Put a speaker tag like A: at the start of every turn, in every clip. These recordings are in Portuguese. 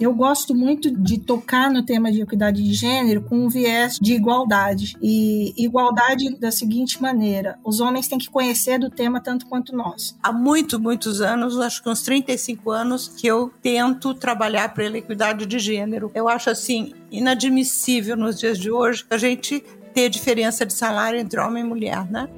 A: Eu gosto muito de tocar no tema de equidade de gênero com um viés de igualdade. E igualdade da seguinte maneira: os homens têm que conhecer do tema tanto quanto nós.
B: Há muito, muitos anos, acho que uns 35 anos, que eu tento trabalhar pela equidade de gênero. Eu acho assim inadmissível nos dias de hoje a gente ter diferença de salário entre homem e mulher, né?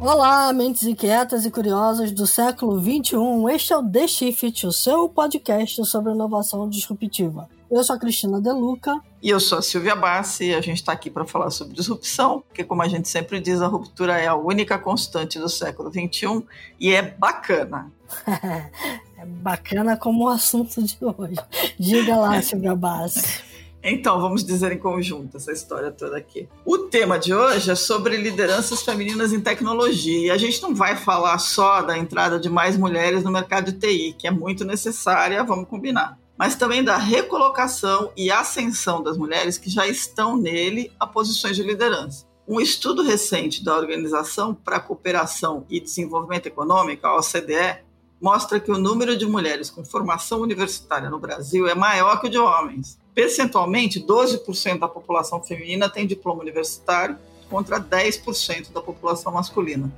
C: Olá, mentes inquietas e curiosas do século XXI. Este é o The Shift, o seu podcast sobre inovação disruptiva. Eu sou a Cristina Deluca.
D: E eu sou a Silvia Bassi e a gente está aqui para falar sobre disrupção, porque, como a gente sempre diz, a ruptura é a única constante do século XXI e é bacana.
C: é bacana como o assunto de hoje. Diga lá, Silvia Bassi.
D: Então, vamos dizer em conjunto essa história toda aqui. O tema de hoje é sobre lideranças femininas em tecnologia. E a gente não vai falar só da entrada de mais mulheres no mercado de TI, que é muito necessária, vamos combinar. Mas também da recolocação e ascensão das mulheres que já estão nele a posições de liderança. Um estudo recente da Organização para a Cooperação e Desenvolvimento Econômico, a OCDE, mostra que o número de mulheres com formação universitária no Brasil é maior que o de homens. Percentualmente, 12% da população feminina tem diploma universitário contra 10% da população masculina.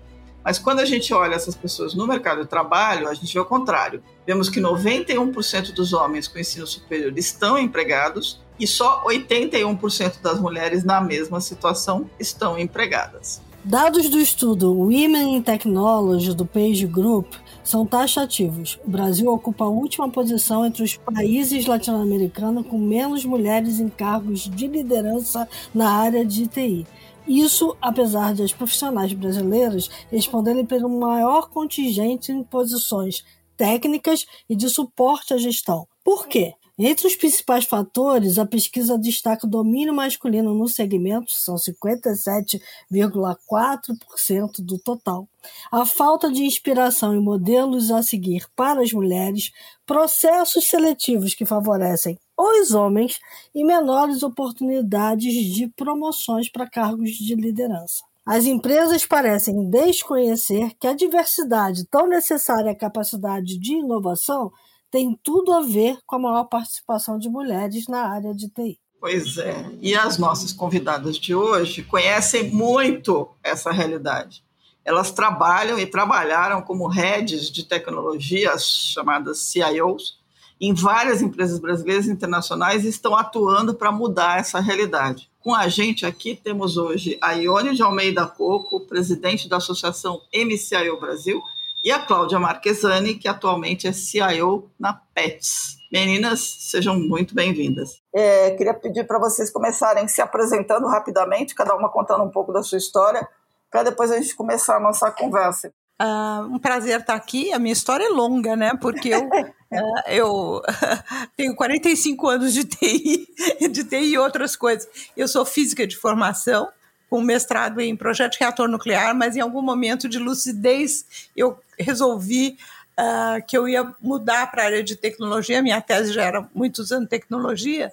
D: Mas quando a gente olha essas pessoas no mercado de trabalho, a gente vê o contrário. Vemos que 91% dos homens com ensino superior estão empregados e só 81% das mulheres na mesma situação estão empregadas.
C: Dados do estudo Women in Technology do Page Group são taxativos. O Brasil ocupa a última posição entre os países latino-americanos com menos mulheres em cargos de liderança na área de TI. Isso apesar de as profissionais brasileiras responderem pelo maior contingente em posições técnicas e de suporte à gestão. Por quê? Entre os principais fatores, a pesquisa destaca o domínio masculino no segmento, são 57,4% do total. A falta de inspiração e modelos a seguir para as mulheres, processos seletivos que favorecem os homens e menores oportunidades de promoções para cargos de liderança. As empresas parecem desconhecer que a diversidade tão necessária à capacidade de inovação tem tudo a ver com a maior participação de mulheres na área de TI.
D: Pois é, e as nossas convidadas de hoje conhecem muito essa realidade. Elas trabalham e trabalharam como heads de tecnologia, chamadas CIOs, em várias empresas brasileiras e internacionais e estão atuando para mudar essa realidade. Com a gente aqui temos hoje a Ione de Almeida Coco, presidente da Associação MCIO Brasil, e a Cláudia Marquesani, que atualmente é CIO na PETS. Meninas, sejam muito bem-vindas. É, queria pedir para vocês começarem se apresentando rapidamente, cada uma contando um pouco da sua história, para depois a gente começar a nossa conversa.
B: Uh, um prazer estar aqui. A minha história é longa, né? Porque eu, uh, eu tenho 45 anos de TI, de TI e outras coisas. Eu sou física de formação, com mestrado em projeto de reator nuclear, mas em algum momento de lucidez eu resolvi uh, que eu ia mudar para a área de tecnologia. Minha tese já era muitos anos tecnologia,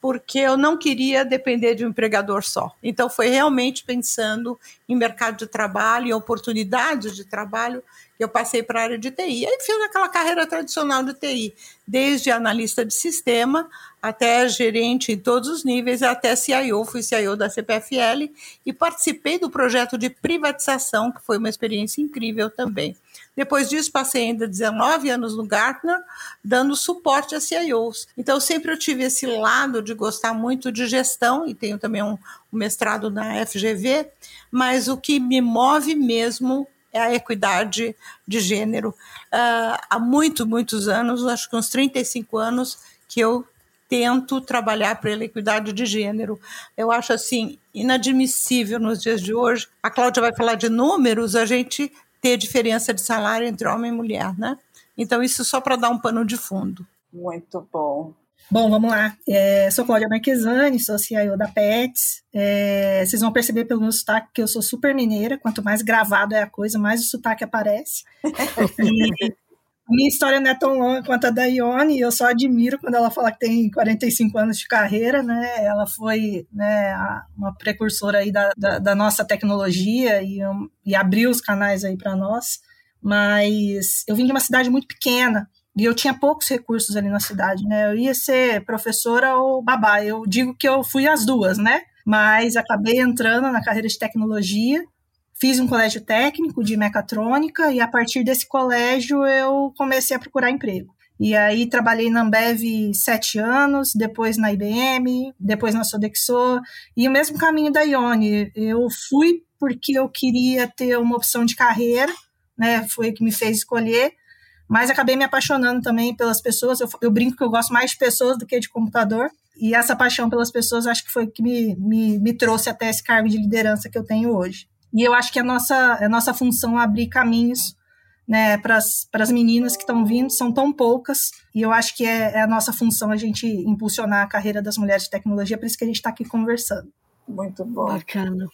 B: porque eu não queria depender de um empregador só. Então foi realmente pensando em mercado de trabalho, em oportunidades de trabalho eu passei para a área de TI. Aí fiz aquela carreira tradicional de TI, desde analista de sistema até gerente em todos os níveis, até CIO, fui CIO da CPFL e participei do projeto de privatização, que foi uma experiência incrível também. Depois disso, passei ainda 19 anos no Gartner, dando suporte a CIOs. Então, sempre eu tive esse lado de gostar muito de gestão, e tenho também um, um mestrado na FGV, mas o que me move mesmo a equidade de gênero. Uh, há muito, muitos anos, acho que uns 35 anos, que eu tento trabalhar pela equidade de gênero. Eu acho assim inadmissível nos dias de hoje. A Cláudia vai falar de números, a gente ter diferença de salário entre homem e mulher, né? Então isso só para dar um pano de fundo.
D: Muito bom.
A: Bom, vamos lá. É, sou Cláudia Marquesani, sou CIO da PETS. É, vocês vão perceber pelo meu sotaque que eu sou super mineira. Quanto mais gravado é a coisa, mais o sotaque aparece. e minha história não é tão longa quanto a da Ione, eu só admiro quando ela fala que tem 45 anos de carreira, né? Ela foi né, uma precursora aí da, da, da nossa tecnologia e, e abriu os canais aí para nós. Mas eu vim de uma cidade muito pequena, e eu tinha poucos recursos ali na cidade, né? Eu ia ser professora ou babá. Eu digo que eu fui as duas, né? Mas acabei entrando na carreira de tecnologia Fiz um colégio técnico de mecatrônica e a partir desse colégio eu comecei a procurar emprego. E aí trabalhei na Ambev sete anos, depois na IBM, depois na Sodexo, e o mesmo caminho da Ione. Eu fui porque eu queria ter uma opção de carreira, né? Foi o que me fez escolher, mas acabei me apaixonando também pelas pessoas. Eu, eu, brinco que eu gosto mais de pessoas do que de computador, e essa paixão pelas pessoas acho que foi o que me, me, me trouxe até esse cargo de liderança que eu tenho hoje. E eu acho que a nossa, a nossa função é abrir caminhos né, para as meninas que estão vindo, são tão poucas, e eu acho que é, é, a nossa função a gente impulsionar a carreira das mulheres de tecnologia, por isso que a gente está aqui conversando.
D: Muito bom.
C: Bacana.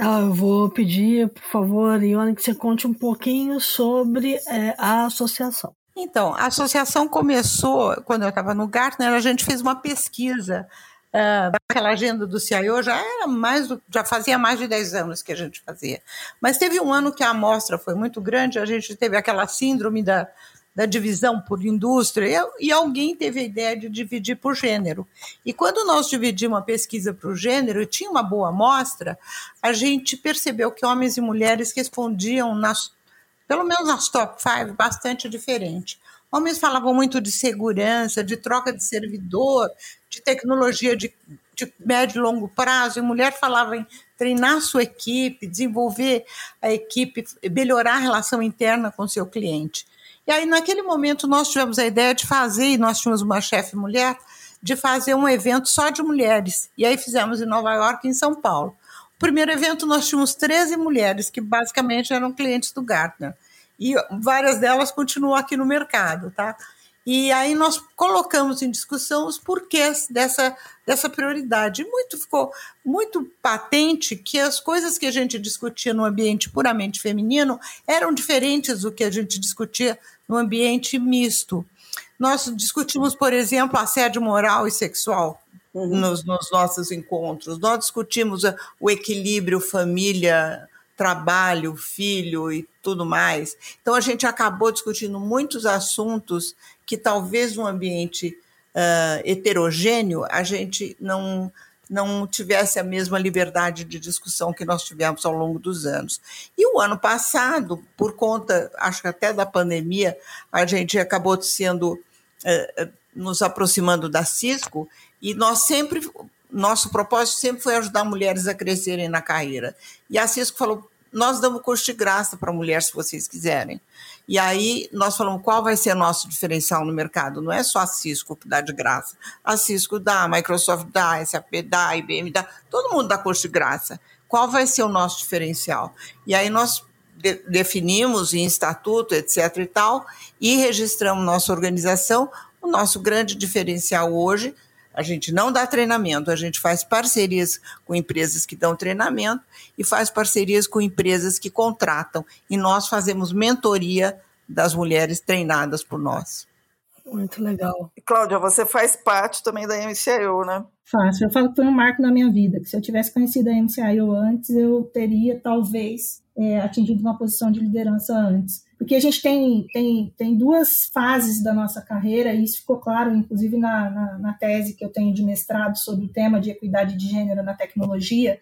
C: Ah, eu vou pedir, por favor, Ione, que você conte um pouquinho sobre é, a associação.
B: Então, a associação começou quando eu estava no Gartner, a gente fez uma pesquisa uh, daquela agenda do CIO já era mais já fazia mais de 10 anos que a gente fazia. Mas teve um ano que a amostra foi muito grande, a gente teve aquela síndrome da, da divisão por indústria, e, alguém teve a ideia de dividir por gênero. E quando nós dividimos a pesquisa por gênero, e tinha uma boa amostra, a gente percebeu que homens e mulheres respondiam nas pelo menos nas top 5, bastante diferente. Homens falavam muito de segurança, de troca de servidor, de tecnologia de, de médio e longo prazo, e mulher falava em treinar sua equipe, desenvolver a equipe, melhorar a relação interna com seu cliente. E aí, naquele momento, nós tivemos a ideia de fazer, e nós tínhamos uma chefe mulher, de fazer um evento só de mulheres. E aí fizemos em Nova York e em São Paulo. O primeiro evento nós tínhamos 13 mulheres, que basicamente eram clientes do Gartner e várias delas continuam aqui no mercado, tá? E aí nós colocamos em discussão os porquês dessa, dessa prioridade. Muito ficou muito patente que as coisas que a gente discutia no ambiente puramente feminino eram diferentes do que a gente discutia no ambiente misto. Nós discutimos, por exemplo, assédio moral e sexual uhum. nos, nos nossos encontros. Nós discutimos o equilíbrio família trabalho, filho e tudo mais. Então a gente acabou discutindo muitos assuntos que talvez no ambiente uh, heterogêneo a gente não não tivesse a mesma liberdade de discussão que nós tivemos ao longo dos anos. E o ano passado, por conta, acho que até da pandemia, a gente acabou sendo uh, nos aproximando da Cisco e nós sempre nosso propósito sempre foi ajudar mulheres a crescerem na carreira. E a Cisco falou: nós damos curso de graça para mulher, se vocês quiserem. E aí nós falamos qual vai ser nosso diferencial no mercado. Não é só a Cisco que dá de graça. A Cisco dá, a Microsoft dá, a SAP dá, a IBM dá, todo mundo dá curso de graça. Qual vai ser o nosso diferencial? E aí nós de, definimos em estatuto, etc. e tal, e registramos nossa organização. O nosso grande diferencial hoje a gente não dá treinamento, a gente faz parcerias com empresas que dão treinamento e faz parcerias com empresas que contratam. E nós fazemos mentoria das mulheres treinadas por nós.
C: Muito legal.
D: E, Cláudia, você faz parte também da MCIO, né?
A: Faço. Eu falo que foi um marco na minha vida, que se eu tivesse conhecido a MCIO antes, eu teria, talvez, é, atingido uma posição de liderança antes porque a gente tem, tem, tem duas fases da nossa carreira, e isso ficou claro, inclusive, na, na, na tese que eu tenho de mestrado sobre o tema de equidade de gênero na tecnologia,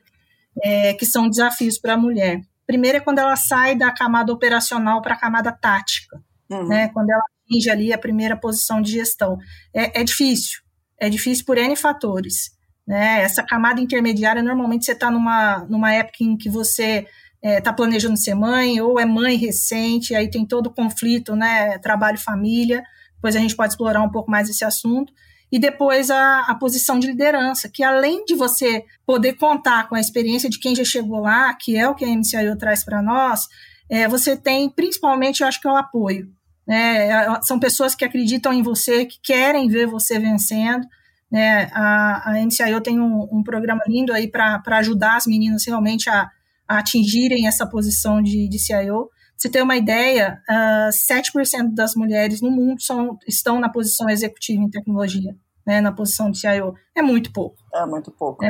A: é, que são desafios para a mulher. Primeiro é quando ela sai da camada operacional para a camada tática, uhum. né, quando ela atinge ali a primeira posição de gestão. É, é difícil, é difícil por N fatores. Né? Essa camada intermediária, normalmente você está numa, numa época em que você está é, tá planejando ser mãe, ou é mãe recente, aí tem todo o conflito, né, trabalho-família, depois a gente pode explorar um pouco mais esse assunto, e depois a, a posição de liderança, que além de você poder contar com a experiência de quem já chegou lá, que é o que a MCIO traz para nós, é, você tem principalmente, eu acho que é o apoio, né, são pessoas que acreditam em você, que querem ver você vencendo, né, a, a MCIO tem um, um programa lindo aí para ajudar as meninas realmente a a atingirem essa posição de, de CIO. Você ter uma ideia, uh, ah, 7% das mulheres no mundo são, estão na posição executiva em tecnologia, né, na posição de CIO. É muito pouco.
D: É muito pouco.
A: É,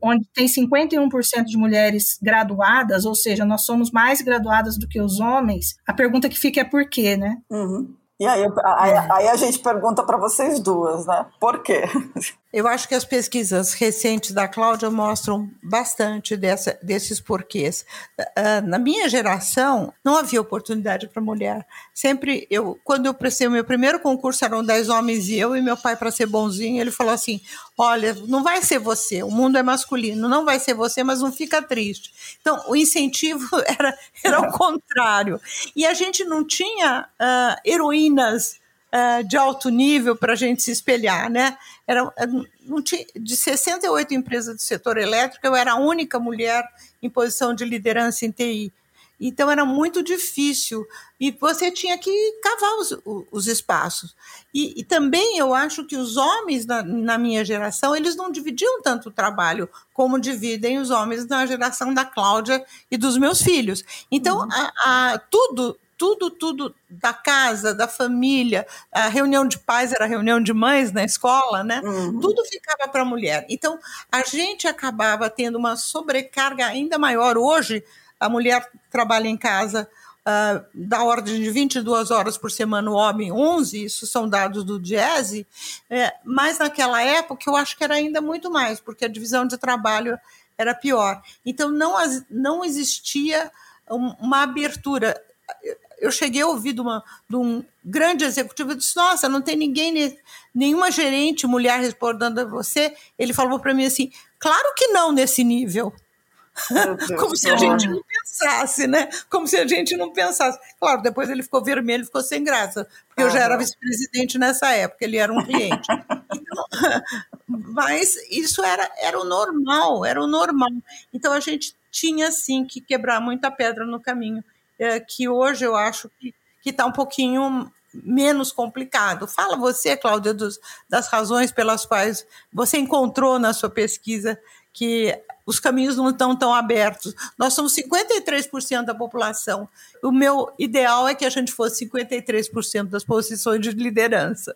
A: onde tem 51% de mulheres graduadas, ou seja, nós somos mais graduadas do que os homens. A pergunta que fica é por quê, né?
D: Uhum. E aí, aí, aí, a gente pergunta para vocês duas, né? Por quê?
B: Eu acho que as pesquisas recentes da Cláudia mostram bastante dessa, desses porquês. Uh, na minha geração, não havia oportunidade para mulher. Sempre, eu, quando eu prestei o meu primeiro concurso, eram dez homens e eu, e meu pai, para ser bonzinho, ele falou assim: Olha, não vai ser você, o mundo é masculino, não vai ser você, mas não fica triste. Então, o incentivo era, era o contrário. E a gente não tinha uh, heroínas uh, de alto nível para a gente se espelhar, né? Era, não tinha, de 68 empresas do setor elétrico, eu era a única mulher em posição de liderança em TI. Então era muito difícil e você tinha que cavar os, os espaços. E, e, também eu acho que os homens na, na, minha geração eles não dividiam tanto o trabalho como dividem os homens na geração da Cláudia e dos meus filhos. Então uhum. a, a, tudo tudo, tudo da casa, da família, a reunião de pais era reunião de mães na escola, né? Uhum. Tudo ficava para a mulher. Então, a gente acabava tendo uma sobrecarga ainda maior. Hoje, a mulher trabalha em casa uh, da ordem de 22 horas por semana, o homem 11, isso são dados do DIESE, é, mas naquela época eu acho que era ainda muito mais, porque a divisão de trabalho era pior. Então, não, não existia uma abertura eu cheguei a ouvir de, uma, de um grande executivo, eu disse, nossa, não tem ninguém, nenhuma gerente mulher respondendo a você. Ele falou para mim assim, claro que não nesse nível. Como se a gente não pensasse, né? Como se a gente não pensasse. Claro, depois ele ficou vermelho, ficou sem graça, porque eu já era vice-presidente nessa época, ele era um cliente. Então, mas isso era, era o normal, era o normal. Então a gente tinha, sim, que quebrar muita pedra no caminho é, que hoje eu acho que está um pouquinho menos complicado. Fala você, Cláudia, dos, das razões pelas quais você encontrou na sua pesquisa que os caminhos não estão tão abertos. Nós somos 53% da população. O meu ideal é que a gente fosse 53% das posições de liderança.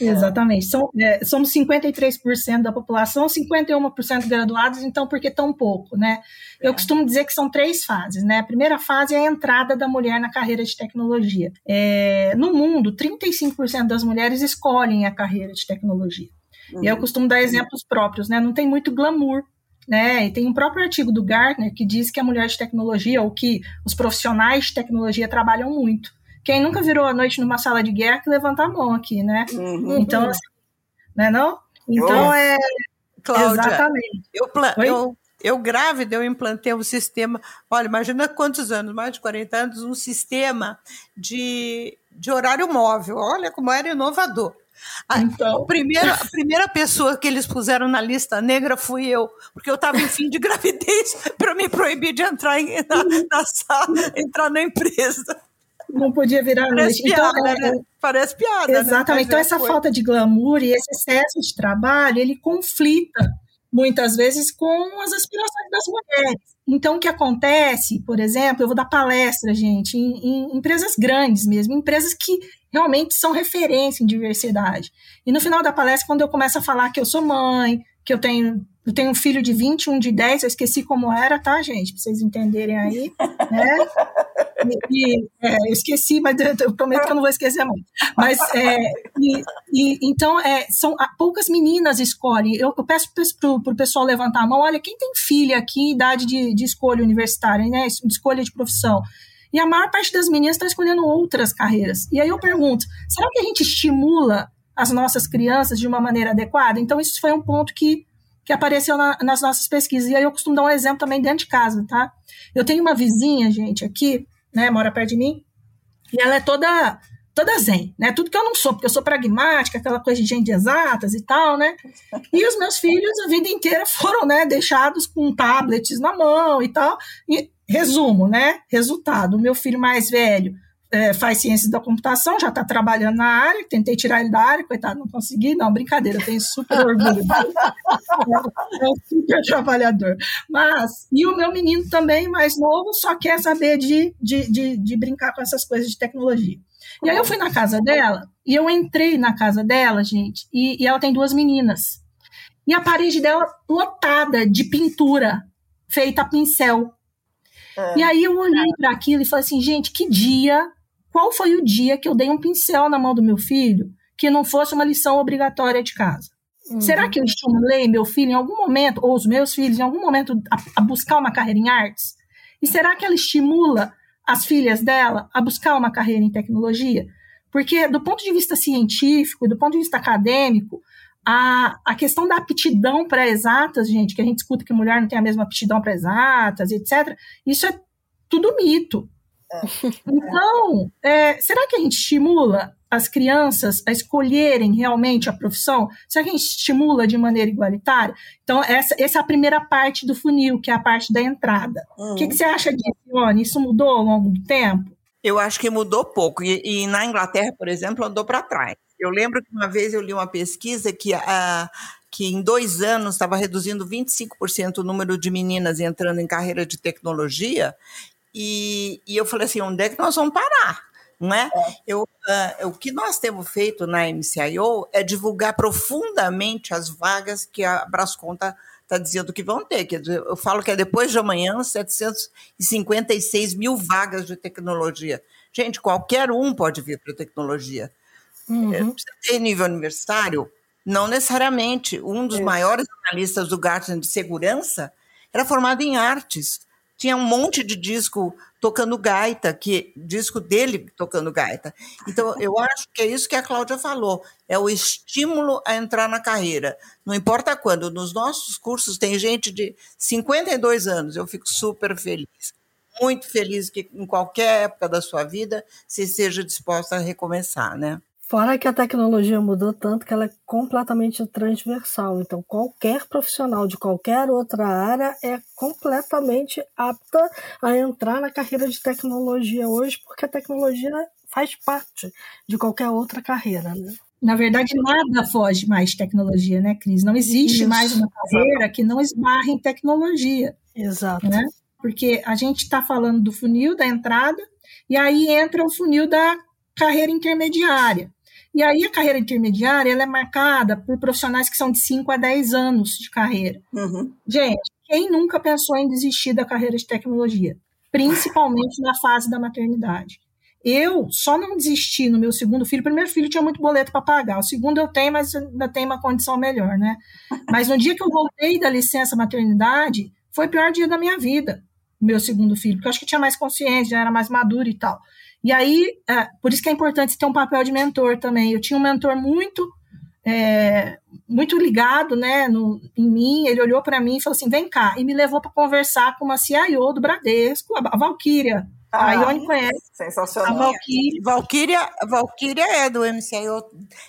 A: Exatamente. São, é, somos 53% da população, 51% graduados, então por que tão pouco, né? Eu é. costumo dizer que são três fases, né? A primeira fase é a entrada da mulher na carreira de tecnologia. É, no mundo, 35% das mulheres escolhem a carreira de tecnologia. Uhum. E eu uhum. costumo dar exemplos próprios, né? Não tem muito glamour né? E tem um próprio artigo do Gartner que diz que a mulher de tecnologia, ou que os profissionais de tecnologia trabalham muito. Quem nunca virou a noite numa sala de guerra que levanta a mão aqui, né? Uhum. Então, assim, né não? Então oh. é.
B: Cláudia, Exatamente. Eu, eu, eu grávida, eu implantei um sistema. Olha, imagina quantos anos, mais de 40 anos, um sistema de, de horário móvel. Olha como era inovador. A, então. a, primeira, a primeira pessoa que eles puseram na lista negra fui eu, porque eu estava em fim de gravidez para me proibir de entrar em, na, na sala, entrar na empresa
A: não podia virar Parece
B: noite. Então, piada, então, né? Parece piada. Né?
A: Exatamente. Né? Então, essa foi. falta de glamour e esse excesso de trabalho, ele conflita muitas vezes com as aspirações das mulheres. Então, o que acontece, por exemplo, eu vou dar palestra, gente, em, em empresas grandes mesmo, empresas que realmente são referência em diversidade. E no final da palestra, quando eu começo a falar que eu sou mãe, que eu tenho eu tenho um filho de 20, um de 10, eu esqueci como era, tá, gente? Pra vocês entenderem aí, né? E, é, eu esqueci, mas eu, eu, prometo que eu não vou esquecer mais. Mas, é, e, e, então, é, são poucas meninas escolhem. Eu, eu peço para o pessoal levantar a mão, olha, quem tem filha aqui idade de, de escolha universitária, né? De escolha de profissão? E a maior parte das meninas está escolhendo outras carreiras. E aí eu pergunto, será que a gente estimula as nossas crianças de uma maneira adequada? Então, isso foi um ponto que que apareceu na, nas nossas pesquisas. E aí eu costumo dar um exemplo também dentro de casa, tá? Eu tenho uma vizinha, gente, aqui, né, mora perto de mim, e ela é toda toda zen, né? Tudo que eu não sou, porque eu sou pragmática, aquela coisa de gente de exatas e tal, né? E os meus filhos a vida inteira foram, né, deixados com tablets na mão e tal. E resumo, né? Resultado, o meu filho mais velho é, faz ciências da computação, já está trabalhando na área, tentei tirar ele da área, coitado, não consegui, não, brincadeira, eu tenho super orgulho. é um super trabalhador. Mas, e o meu menino também, mais novo, só quer saber de, de, de, de brincar com essas coisas de tecnologia. E aí eu fui na casa dela, e eu entrei na casa dela, gente, e, e ela tem duas meninas. E a parede dela lotada de pintura feita a pincel. É. E aí eu olhei para aquilo e falei assim, gente, que dia, qual foi o dia que eu dei um pincel na mão do meu filho que não fosse uma lição obrigatória de casa? Uhum. Será que eu estimulei meu filho em algum momento, ou os meus filhos em algum momento, a, a buscar uma carreira em artes? E será que ela estimula as filhas dela a buscar uma carreira em tecnologia? Porque, do ponto de vista científico, do ponto de vista acadêmico, a, a questão da aptidão para exatas, gente, que a gente escuta que a mulher não tem a mesma aptidão para exatas, etc., isso é tudo mito. Então, é, será que a gente estimula as crianças a escolherem realmente a profissão? Será que a gente estimula de maneira igualitária? Então, essa, essa é a primeira parte do funil, que é a parte da entrada. Uhum. O que, que, você acha disso, Ione? Isso mudou ao longo do tempo?
B: Eu acho que mudou pouco. E, e na Inglaterra, por exemplo, andou para trás. Eu lembro que uma vez eu li uma pesquisa que, a, que em dois anos estava reduzindo 25% o número de meninas entrando em carreira de tecnologia, e, e eu falei assim, onde é que nós vamos parar? Não é? é. Eu, uh, o que nós temos feito na MCIO é divulgar profundamente as vagas que a Brasconta está dizendo que vão ter. Quer dizer, eu falo que é depois de amanhã 756 mil vagas de tecnologia. Gente, qualquer um pode vir para tecnologia. Uhum. Em nível universitário, não necessariamente. Um dos é. maiores analistas do Gartner de segurança era formado em artes. Tinha um monte de disco tocando gaita, que disco dele tocando gaita. Então, eu acho que é isso que a Cláudia falou, é o estímulo a entrar na carreira. Não importa quando, nos nossos cursos tem gente de 52 anos, eu fico super feliz. Muito feliz que em qualquer época da sua vida você seja disposta a recomeçar, né?
C: Fora que a tecnologia mudou tanto que ela é completamente transversal. Então, qualquer profissional de qualquer outra área é completamente apta a entrar na carreira de tecnologia hoje, porque a tecnologia faz parte de qualquer outra carreira. Né?
A: Na verdade, nada foge mais de tecnologia, né, Cris? Não existe Isso. mais uma carreira que não esbarre em tecnologia.
C: Exato.
A: Né? Porque a gente está falando do funil da entrada, e aí entra o funil da carreira intermediária. E aí a carreira intermediária ela é marcada por profissionais que são de 5 a 10 anos de carreira. Uhum. Gente, quem nunca pensou em desistir da carreira de tecnologia? Principalmente na fase da maternidade. Eu só não desisti no meu segundo filho. O primeiro filho tinha muito boleto para pagar. O segundo eu tenho, mas ainda tenho uma condição melhor, né? Mas no dia que eu voltei da licença maternidade, foi o pior dia da minha vida, meu segundo filho, porque eu acho que tinha mais consciência, já era mais maduro e tal. E aí, é, por isso que é importante ter um papel de mentor também. Eu tinha um mentor muito é, muito ligado né, no, em mim, ele olhou para mim e falou assim, vem cá, e me levou para conversar com uma CIO do Bradesco, a, a Valkyria. Ah, a Ione conhece.
D: Sensacional.
B: A Valkyria, Valkyria, Valkyria é do MCIO.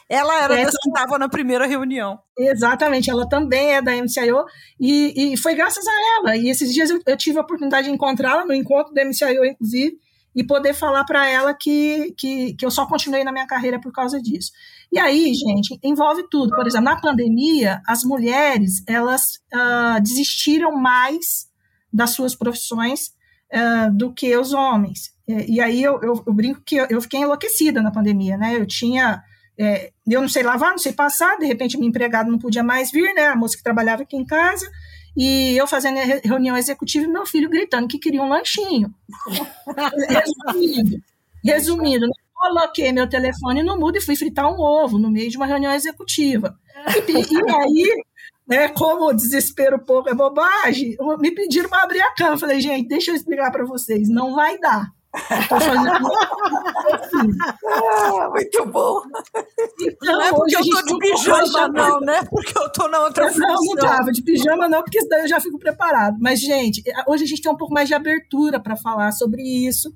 B: Ela era é, que estava na primeira reunião.
A: Exatamente, ela também é da MCIO e, e foi graças a ela. E esses dias eu, eu tive a oportunidade de encontrá-la no encontro da MCIO, inclusive, e poder falar para ela que, que, que eu só continuei na minha carreira por causa disso. E aí, gente, envolve tudo. Por exemplo, na pandemia, as mulheres elas uh, desistiram mais das suas profissões uh, do que os homens. E, e aí eu, eu, eu, brinco que eu, eu, fiquei enlouquecida na pandemia, né? Eu tinha. É, eu não sei lavar, não sei passar, de repente minha empregada não podia mais vir, né? A moça que trabalhava aqui em casa, e eu fazendo reunião executiva e meu filho gritando que queria um lanchinho. resumindo, resumindo, coloquei meu telefone no mudo e fui fritar um ovo no meio de uma reunião executiva. E, e aí, né, como o desespero pouco é bobagem, me pediram para abrir a cama. falei, gente, deixa eu explicar para vocês, não vai dar.
D: Ah, muito bom.
B: Então, não é porque eu tô de pijama, não, né? Porque eu tô na outra
A: função. Não, não tava de pijama, não, porque daí eu já fico preparado. Mas, gente, hoje a gente tem um pouco mais de abertura para falar sobre isso.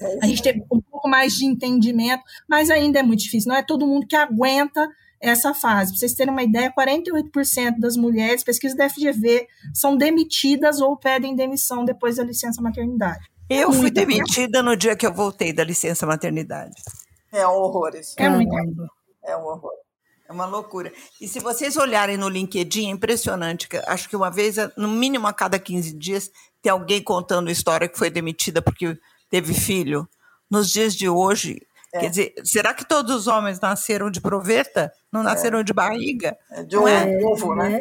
A: É a gente tem um pouco mais de entendimento, mas ainda é muito difícil. Não é todo mundo que aguenta essa fase. Para vocês terem uma ideia, 48% das mulheres, pesquisa da FGV, são demitidas ou pedem demissão depois da licença maternidade.
B: Eu fui demitida no dia que eu voltei da licença maternidade.
D: É um horror isso.
A: É muito.
D: É um horror.
B: É uma loucura. E se vocês olharem no LinkedIn, é impressionante. Acho que uma vez, no mínimo a cada 15 dias, tem alguém contando história que foi demitida porque teve filho. Nos dias de hoje, é. quer dizer, será que todos os homens nasceram de proveta? Não é. nasceram é. de barriga?
D: É de um é? ovo, né?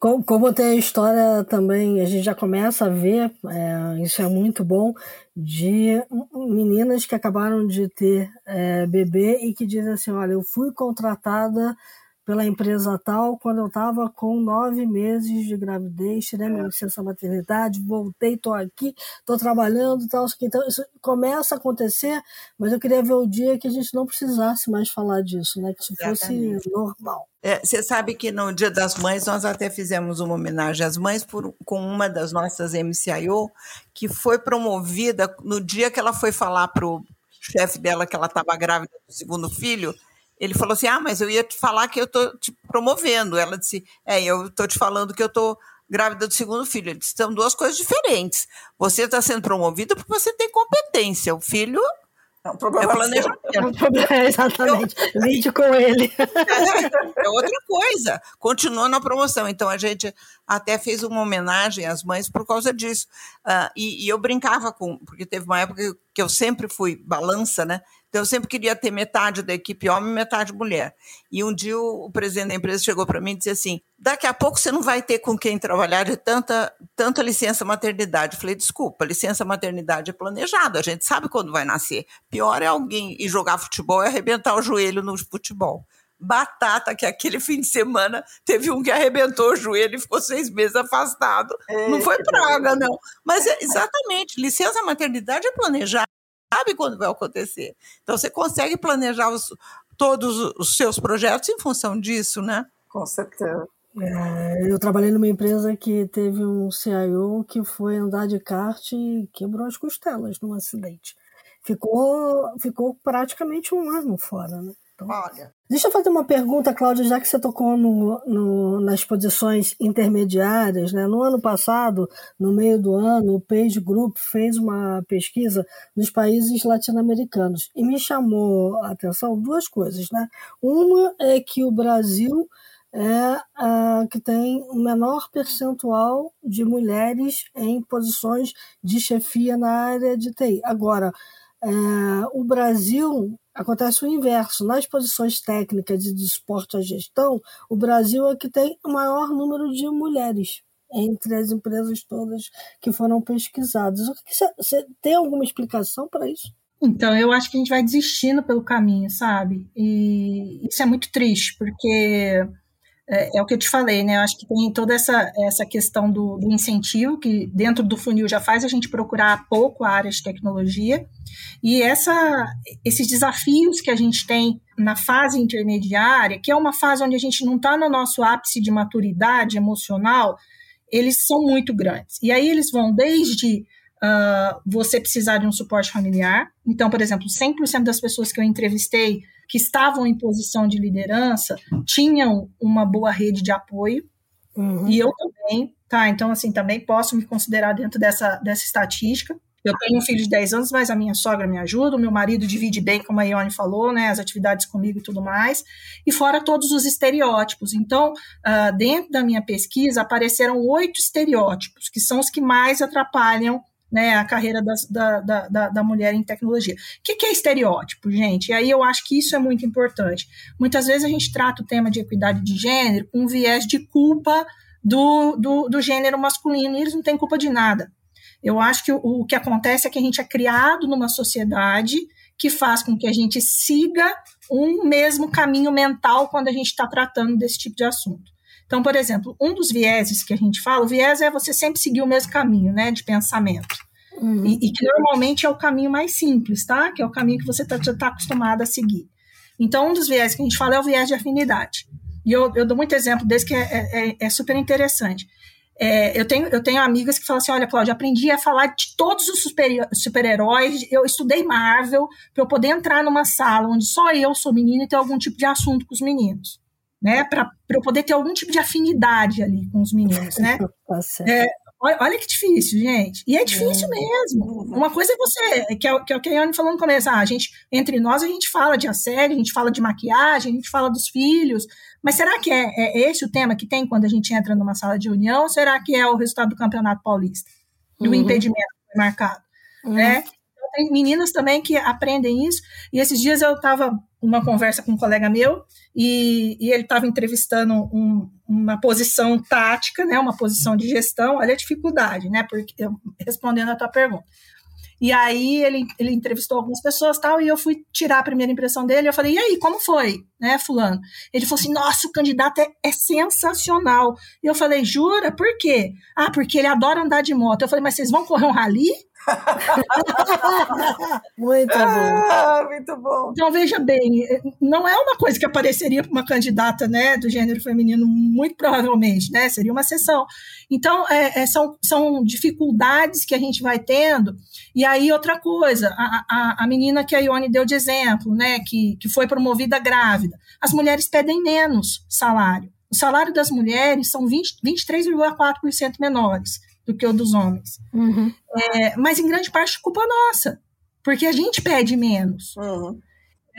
C: Como, como, tem a história também, a gente já começa a ver, é, isso é muito bom, de meninas que acabaram de ter é, bebê e que dizem assim: olha, eu fui contratada pela empresa tal quando eu estava com nove meses de gravidez, tirei minha licença maternidade, voltei, estou aqui, estou trabalhando, tal, então isso começa a acontecer, mas eu queria ver o dia que a gente não precisasse mais falar disso, né? Que isso Exatamente. fosse normal.
B: É, você sabe que no Dia das Mães nós até fizemos uma homenagem às mães por, com uma das nossas MCIO, que foi promovida no dia que ela foi falar para o chefe dela que ela estava grávida do segundo filho, ele falou assim: Ah, mas eu ia te falar que eu estou te promovendo. Ela disse: É, eu estou te falando que eu estou grávida do segundo filho. Ele disse: São duas coisas diferentes. Você está sendo promovida porque você tem competência. O filho
D: é um problema. É planejamento.
C: É um problema, exatamente. Lide com ele.
B: É, é, outra coisa. Continua na promoção. Então, a gente até fez uma homenagem às mães por causa disso. Uh, e, e, eu brincava com... Porque teve uma época que eu sempre fui balança, né? Então, eu sempre queria ter metade da equipe homem e metade mulher. E um dia o, o presidente da empresa chegou para mim e disse assim: daqui a pouco você não vai ter com quem trabalhar de tanta, tanta licença maternidade. Eu falei: desculpa, licença maternidade é planejado, a gente sabe quando vai nascer. Pior é alguém ir jogar futebol e arrebentar o joelho no futebol batata que aquele fim de semana teve um que arrebentou o joelho e ficou seis meses afastado. É, não foi praga, não. Mas é, exatamente, licença maternidade é planejar sabe quando vai acontecer. Então você consegue planejar os, todos os seus projetos em função disso, né?
D: Com certeza.
C: É, eu trabalhei numa empresa que teve um CIO que foi andar de kart e quebrou as costelas num acidente. Ficou, ficou praticamente um ano fora, né?
B: Olha.
C: Deixa eu fazer uma pergunta, Cláudia, já que você tocou no, no, nas posições intermediárias. Né? No ano passado, no meio do ano, o Page Group fez uma pesquisa nos países latino-americanos e me chamou a atenção duas coisas. Né? Uma é que o Brasil é a que tem o menor percentual de mulheres em posições de chefia na área de TI. Agora, o Brasil acontece o inverso. Nas posições técnicas e de esporte à gestão, o Brasil é que tem o maior número de mulheres entre as empresas todas que foram pesquisadas. Você tem alguma explicação para isso?
A: Então, eu acho que a gente vai desistindo pelo caminho, sabe? E isso é muito triste, porque é, é, o que eu te falei, né? Eu acho que tem toda essa, essa questão do, do, incentivo, que dentro do funil já faz a gente procurar pouco a área de tecnologia, e essa, esses desafios que a gente tem na fase intermediária, que é uma fase onde a gente não está no nosso ápice de maturidade emocional, eles são muito grandes. E aí eles vão desde uh, você precisar de um suporte familiar. Então, por exemplo, 100% das pessoas que eu entrevistei que estavam em posição de liderança tinham uma boa rede de apoio, uhum. e eu também, tá? Então, assim, também posso me considerar dentro dessa, dessa estatística. Eu tenho um filho de 10 anos, mas a minha sogra me ajuda, o meu marido divide bem, como a Ione falou, né, as atividades comigo e tudo mais, e fora todos os estereótipos. Então, uh, dentro da minha pesquisa, apareceram oito estereótipos, que são os que mais atrapalham né, a carreira das, da, da, da, mulher em tecnologia. O que, que é estereótipo, gente? E aí eu acho que isso é muito importante. Muitas vezes a gente trata o tema de equidade de gênero com um viés de culpa do, do, do gênero masculino, e eles não têm culpa de nada. Eu acho que o, o que acontece é que a gente é criado numa sociedade que faz com que a gente siga um mesmo caminho mental quando a gente está tratando desse tipo de assunto. Então, por exemplo, um dos vieses que a gente fala, o viés é você sempre seguir o mesmo caminho, né, de pensamento. Uhum. E, e, que normalmente é o caminho mais simples, tá? Que é o caminho que você está tá acostumado a seguir. Então, um dos viés que a gente fala é o viés de afinidade. E eu, eu dou muito exemplo desse que é, é, é, é super interessante. É, eu, tenho, eu tenho amigas que falam assim: olha, Cláudia, aprendi a falar de todos os super-heróis, eu estudei Marvel para eu poder entrar numa sala onde só eu sou menina e ter algum tipo de assunto com os meninos né, para eu poder ter algum tipo de afinidade ali com os meninos, né?
C: Tá
A: é, Olha, que difícil, gente. E é difícil é. mesmo. Uma coisa é você, que é, que é o que a Yane falou no começo, ah, a gente, entre nós a gente fala de assédio, a gente fala de maquiagem, a gente fala dos filhos, mas será que é, é esse o tema que tem quando a gente entra numa sala de reunião, ou será que é o resultado do Campeonato Paulista? Do uhum. impedimento marcado, uhum. né? Tem meninas também que aprendem isso. E esses dias eu estava numa conversa com um colega meu e, e ele estava entrevistando um, uma posição tática, né, uma posição de gestão. Olha a dificuldade, né? Porque eu, respondendo a tua pergunta. E aí ele, ele entrevistou algumas pessoas tal, e eu fui tirar a primeira impressão dele. Eu falei, e aí, como foi, né, fulano? Ele falou assim, nossa, o candidato é, é sensacional. E eu falei, jura? Por quê? Ah, porque ele adora andar de moto. Eu falei, mas vocês vão correr um rally?
C: muito bom.
D: Ah, muito bom.
A: Então, veja bem, não é uma coisa que apareceria para uma candidata né, do gênero feminino, muito provavelmente, né? Seria uma sessão. Então, é, é, são, são dificuldades que a gente vai tendo. E aí, outra coisa, a, a, a menina que a Ione deu de exemplo, né, que, que foi promovida grávida, as mulheres pedem menos salário. O salário das mulheres são 23,4% menores do que o dos homens. Uhum. É, mas em grande parte culpa nossa, porque a gente pede menos. Uhum.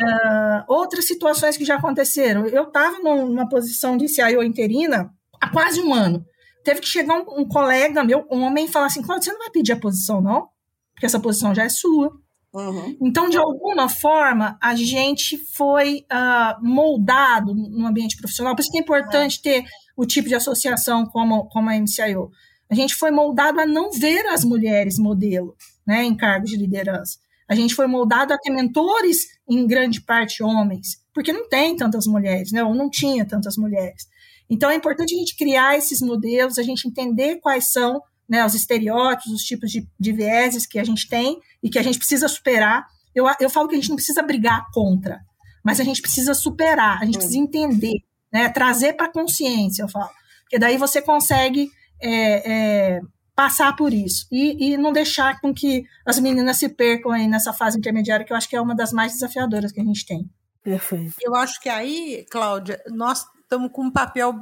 A: Uh, outras situações que já aconteceram. Eu estava numa posição de CIO interina há quase um ano. Teve que chegar um, um colega meu, um homem, e falar assim: Cláudio, você não vai pedir a posição, não? Porque essa posição já é sua. Uhum. Então, de alguma forma, a gente foi uh, moldado no ambiente profissional. Por isso que é importante ter o tipo de associação como, como a MCIO a gente foi moldado a não ver as mulheres modelo, né, em cargos de liderança. A gente foi moldado a ter mentores, em grande parte homens, porque não tem tantas mulheres, né, ou não tinha tantas mulheres. Então é importante a gente criar esses modelos, a gente entender quais são né, os estereótipos, os tipos de, de vieses que a gente tem e que a gente precisa superar. Eu, eu falo que a gente não precisa brigar contra, mas a gente precisa superar, a gente precisa entender, né, trazer para a consciência, eu falo. Porque daí você consegue é, é, passar por isso e, e, não deixar com que as meninas se percam aí nessa fase intermediária, que eu acho que é uma das mais desafiadoras que a gente tem.
C: Perfeito.
B: Eu acho que aí, Cláudia, nós estamos com um papel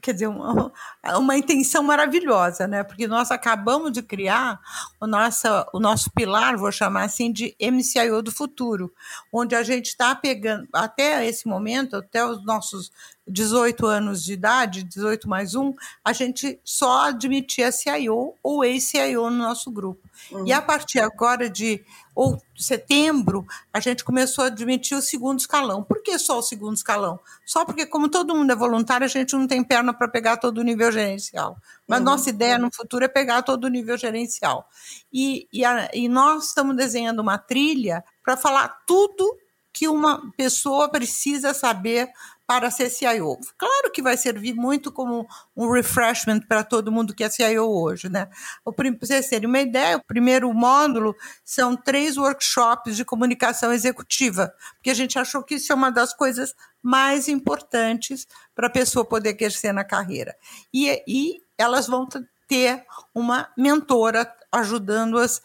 B: quer dizer, uma, uma intenção maravilhosa, né? Porque nós acabamos de criar o nosso, o nosso pilar, vou chamar assim, de MCIO do futuro, onde a gente está pegando, até esse momento, até os nossos 18 anos de idade, 18 mais um, a gente só admitia CIO ou ex-CIO no nosso grupo. Uhum. E a partir agora de ou setembro, a gente começou a admitir o segundo escalão. Por que só o segundo escalão? Só porque, como todo mundo é voluntário, a gente não tem perna para pegar todo o nível gerencial. Mas uhum. nossa ideia no futuro é pegar todo o nível gerencial. E, e, a, e nós estamos desenhando uma trilha para falar tudo que uma pessoa precisa saber para ser CIO. Claro que vai servir muito como um refreshment para todo mundo que é CIO hoje, né? Para vocês terem uma ideia, o primeiro módulo são três workshops de comunicação executiva, porque a gente achou que isso é uma das coisas mais importantes para a pessoa poder crescer na carreira. E, e elas vão ter uma mentora ajudando-as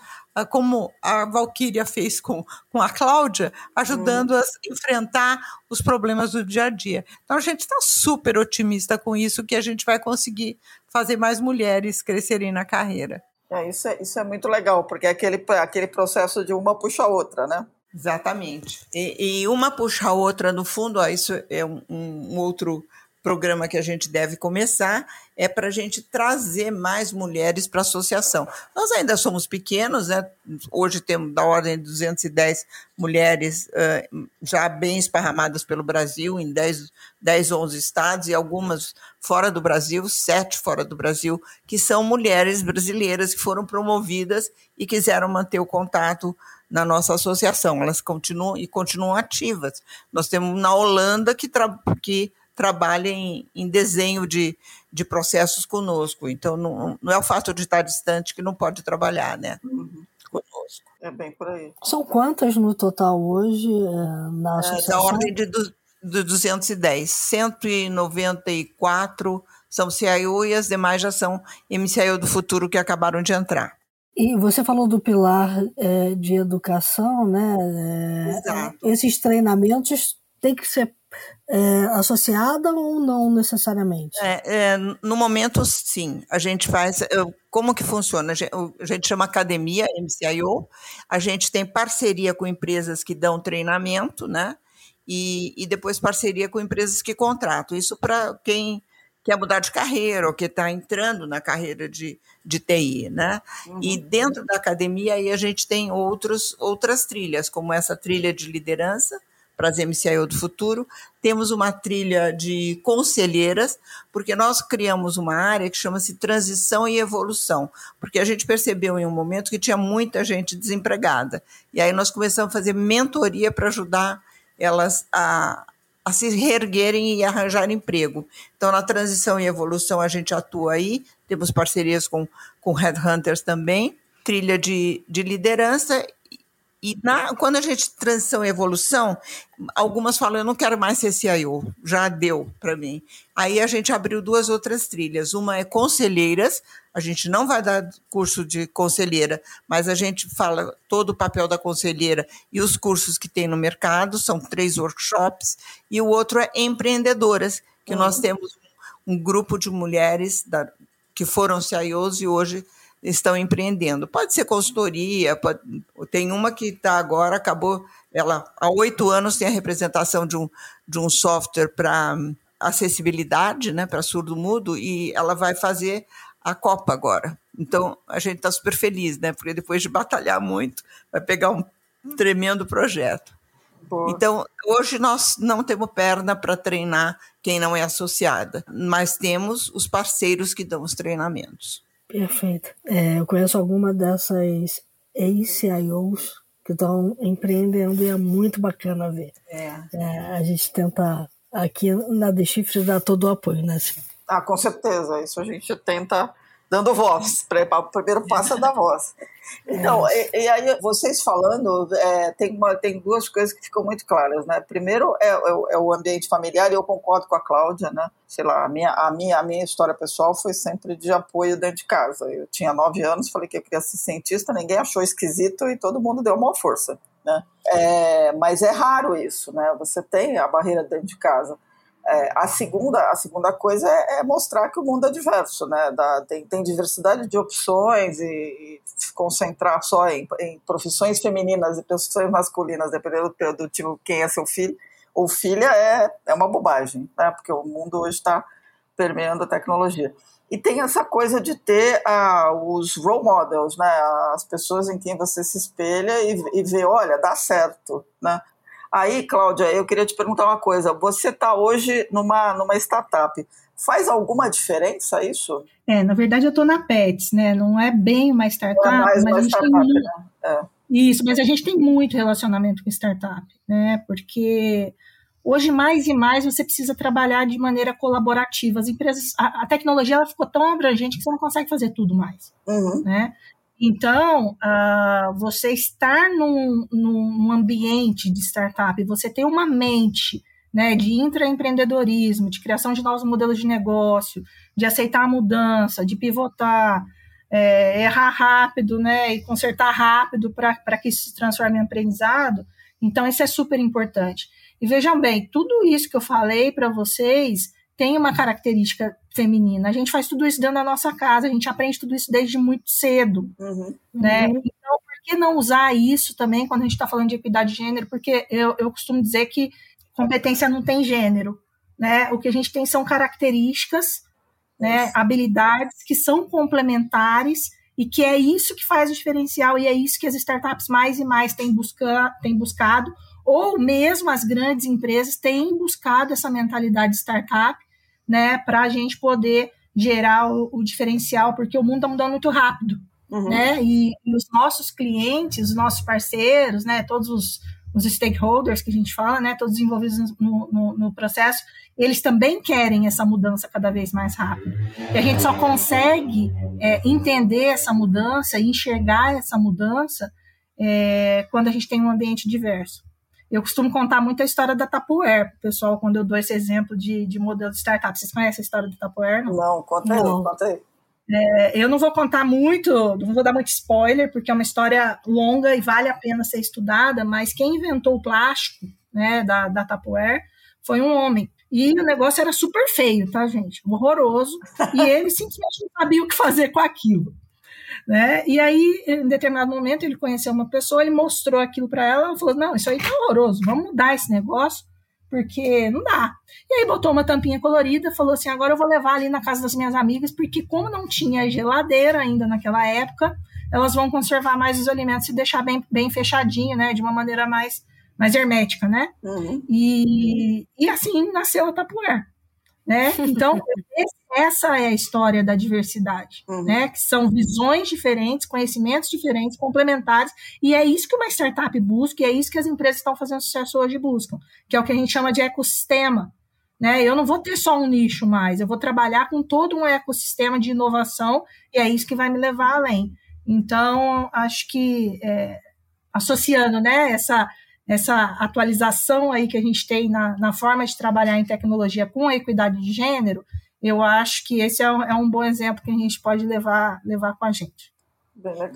B: como a Valkyria fez com, com a Cláudia, ajudando-as a enfrentar os problemas do dia a dia. Então a gente está super otimista com isso, que a gente vai conseguir fazer mais mulheres crescerem na carreira.
D: É, isso, é, isso é muito legal, porque é aquele, aquele processo de uma puxa a outra, né?
B: Exatamente. E, e uma puxa a outra, no fundo, ó, isso é um, um outro programa que a gente deve começar é para a gente trazer mais mulheres para a associação. Nós ainda somos pequenos, né? hoje temos da ordem de 210 mulheres uh, já bem esparramadas pelo Brasil, em 10, 10, 11 estados, e algumas fora do Brasil, sete fora do Brasil, que são mulheres brasileiras que foram promovidas e quiseram manter o contato na nossa associação. Elas continuam e continuam ativas. Nós temos na Holanda que, que trabalha em, em desenho de, de processos conosco. Então, não, não é o fato de estar distante que não pode trabalhar, né? Uhum.
D: Conosco. É bem por aí.
C: São quantas no total hoje é, na associação?
B: É, da ordem de, de 210. 194 são CIO e as demais já são MCIO do futuro que acabaram de entrar.
C: E você falou do pilar é, de educação, né? É, Exato. Esses treinamentos têm que ser é, associada ou não necessariamente?
B: É, é, no momento, sim. A gente faz. Como que funciona? A gente, a gente chama academia MCIO. A gente tem parceria com empresas que dão treinamento, né? E, e depois parceria com empresas que contratam. Isso para quem quer mudar de carreira ou que está entrando na carreira de, de TI, né? Uhum. E dentro da academia aí a gente tem outros, outras trilhas, como essa trilha de liderança, para as MCIO do futuro. Temos uma trilha de conselheiras, porque nós criamos uma área que chama-se transição e evolução, porque a gente percebeu em um momento que tinha muita gente desempregada. E aí nós começamos a fazer mentoria para ajudar elas a, a se reerguerem e arranjar emprego. Então, na transição e evolução, a gente atua aí, temos parcerias com, com Headhunters também, trilha de, de liderança e na, quando a gente transição e evolução, algumas falam, eu não quero mais ser CIO, já deu para mim. Aí a gente abriu duas outras trilhas. Uma é conselheiras, a gente não vai dar curso de conselheira, mas a gente fala todo o papel da conselheira e os cursos que tem no mercado, são três workshops. E o outro é empreendedoras, que uhum. nós temos um grupo de mulheres da, que foram CIOs e hoje estão empreendendo. Pode ser consultoria, pode, tem uma que está agora, acabou, ela há oito anos tem a representação de um, de um software para acessibilidade, né, para surdo-mudo, e ela vai fazer a Copa agora. Então, a gente está super feliz, né, porque depois de batalhar muito, vai pegar um tremendo projeto. Boa. Então, hoje nós não temos perna para treinar quem não é associada, mas temos os parceiros que dão os treinamentos.
C: Perfeito. É, eu conheço alguma dessas ACIOs que estão empreendendo e é muito bacana ver. É. É, a gente tenta aqui na The Shift dar todo o apoio, né?
D: Ah, com certeza. Isso a gente tenta dando voz. O primeiro passo é dar voz. Então, é. e, e, aí vocês falando, é, tem, uma, tem duas coisas que ficam muito claras, né? Primeiro é, é, é, o ambiente familiar, e eu concordo com a Cláudia, né? Sei lá, a minha, a, minha, a minha história pessoal foi sempre de apoio dentro de casa. Eu tinha nove anos, falei que eu queria ser cientista, ninguém achou esquisito e todo mundo deu uma força, né? É, mas é raro isso, né? Você tem a barreira dentro de casa. É, a, segunda, a segunda coisa é, é, mostrar que o mundo é diverso, né? Da, tem, tem diversidade de opções e, e concentrar só em, em, profissões femininas e profissões masculinas, dependendo do, do tipo quem é seu filho ou filha, é, é uma bobagem, né? Porque o mundo hoje está permeando a tecnologia. E tem essa coisa de ter ah, os role models, né? As pessoas em quem você se espelha e, e vê, olha, dá certo, né? Aí, Cláudia, eu queria te perguntar uma coisa. Você está hoje numa, numa startup. Faz alguma diferença isso?
A: É, na verdade eu estou na Pets, né? Não é bem uma startup, é mas uma a gente startup, tem muito... né? É. Isso, mas a gente tem muito relacionamento com startup, né? Porque hoje mais e mais você precisa trabalhar de maneira colaborativa. As empresas, a, a tecnologia ela ficou tão abrangente que você não consegue fazer tudo mais, uhum. né? Então, uh, você estar num, num ambiente de startup, você ter uma mente né, de intraempreendedorismo, de criação de novos modelos de negócio, de aceitar a mudança, de pivotar, é, errar rápido né, e consertar rápido para que isso se transforme em aprendizado. Então, isso é super importante. E vejam bem, tudo isso que eu falei para vocês tem uma característica feminina. A gente faz tudo isso dentro da nossa casa, a gente aprende tudo isso desde muito cedo. Uhum. Né? Uhum. Então, por que não usar isso também quando a gente está falando de equidade de gênero? Porque eu, eu costumo dizer que competência não tem gênero. Né? O que a gente tem são características, né, habilidades que são complementares e que é isso que faz o diferencial e é isso que as startups mais e mais têm, busca, têm buscado, ou mesmo as grandes empresas têm buscado essa mentalidade startup né, para a gente poder gerar o, o, diferencial, porque o mundo está mudando muito rápido, uhum. né, e, e, os nossos clientes, os nossos parceiros, né, todos os, os stakeholders que a gente fala, né, todos envolvidos no, no, no processo, eles também querem essa mudança cada vez mais rápido. E a gente só consegue é, entender essa mudança enxergar essa mudança é, quando a gente tem um ambiente diverso. Eu costumo contar muito a história da Tupperware, pessoal, quando eu dou esse exemplo de, de modelo de startup. Vocês conhecem a história da Tupperware?
D: Não, não conta aí, não. conta aí.
A: É, eu não vou contar muito, não vou dar muito spoiler, porque é uma história longa e vale a pena ser estudada, mas quem inventou o plástico né, da, da Tupperware foi um homem. E o negócio era super feio, tá, gente? Horroroso. E ele simplesmente não sabia o que fazer com aquilo. Né? E aí, em determinado momento, ele conheceu uma pessoa, ele mostrou aquilo para ela, ela falou: Não, isso aí tá horroroso, vamos mudar esse negócio, porque não dá. E aí botou uma tampinha colorida, falou assim: Agora eu vou levar ali na casa das minhas amigas, porque como não tinha geladeira ainda naquela época, elas vão conservar mais os alimentos e deixar bem, bem fechadinho, né? De uma maneira mais mais hermética, né? Uhum. E, e assim nasceu a Tapuer. Né? Então, essa é a história da diversidade, uhum. né? que são visões diferentes, conhecimentos diferentes, complementares, e é isso que uma startup busca, e é isso que as empresas estão fazendo sucesso hoje buscam, que é o que a gente chama de ecossistema. Né? Eu não vou ter só um nicho mais, eu vou trabalhar com todo um ecossistema de inovação, e é isso que vai me levar além. Então, acho que é, associando né, essa essa atualização aí que a gente tem na, na forma de trabalhar em tecnologia com a equidade de gênero, eu acho que esse é um, é um bom exemplo que a gente pode levar, levar com a gente.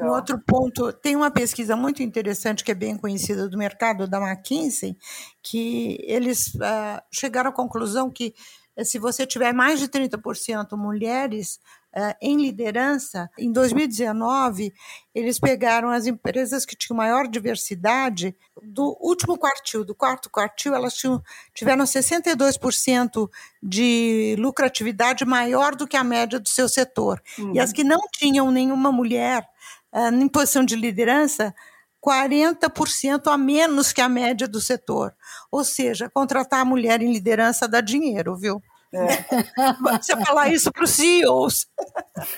B: Um outro ponto, tem uma pesquisa muito interessante que é bem conhecida do mercado, da McKinsey, que eles uh, chegaram à conclusão que eh, se você tiver mais de 30% mulheres, em liderança, em 2019, eles pegaram as empresas que tinham maior diversidade do último quartil, do quarto quartil, elas tinham, tiveram 62% de lucratividade maior do que a média do seu setor. Uhum. E as que não tinham nenhuma mulher uh, em posição de liderança, 40% a menos que a média do setor. Ou seja, contratar a mulher em liderança dá dinheiro, viu? É. Você falar isso para os CEOs.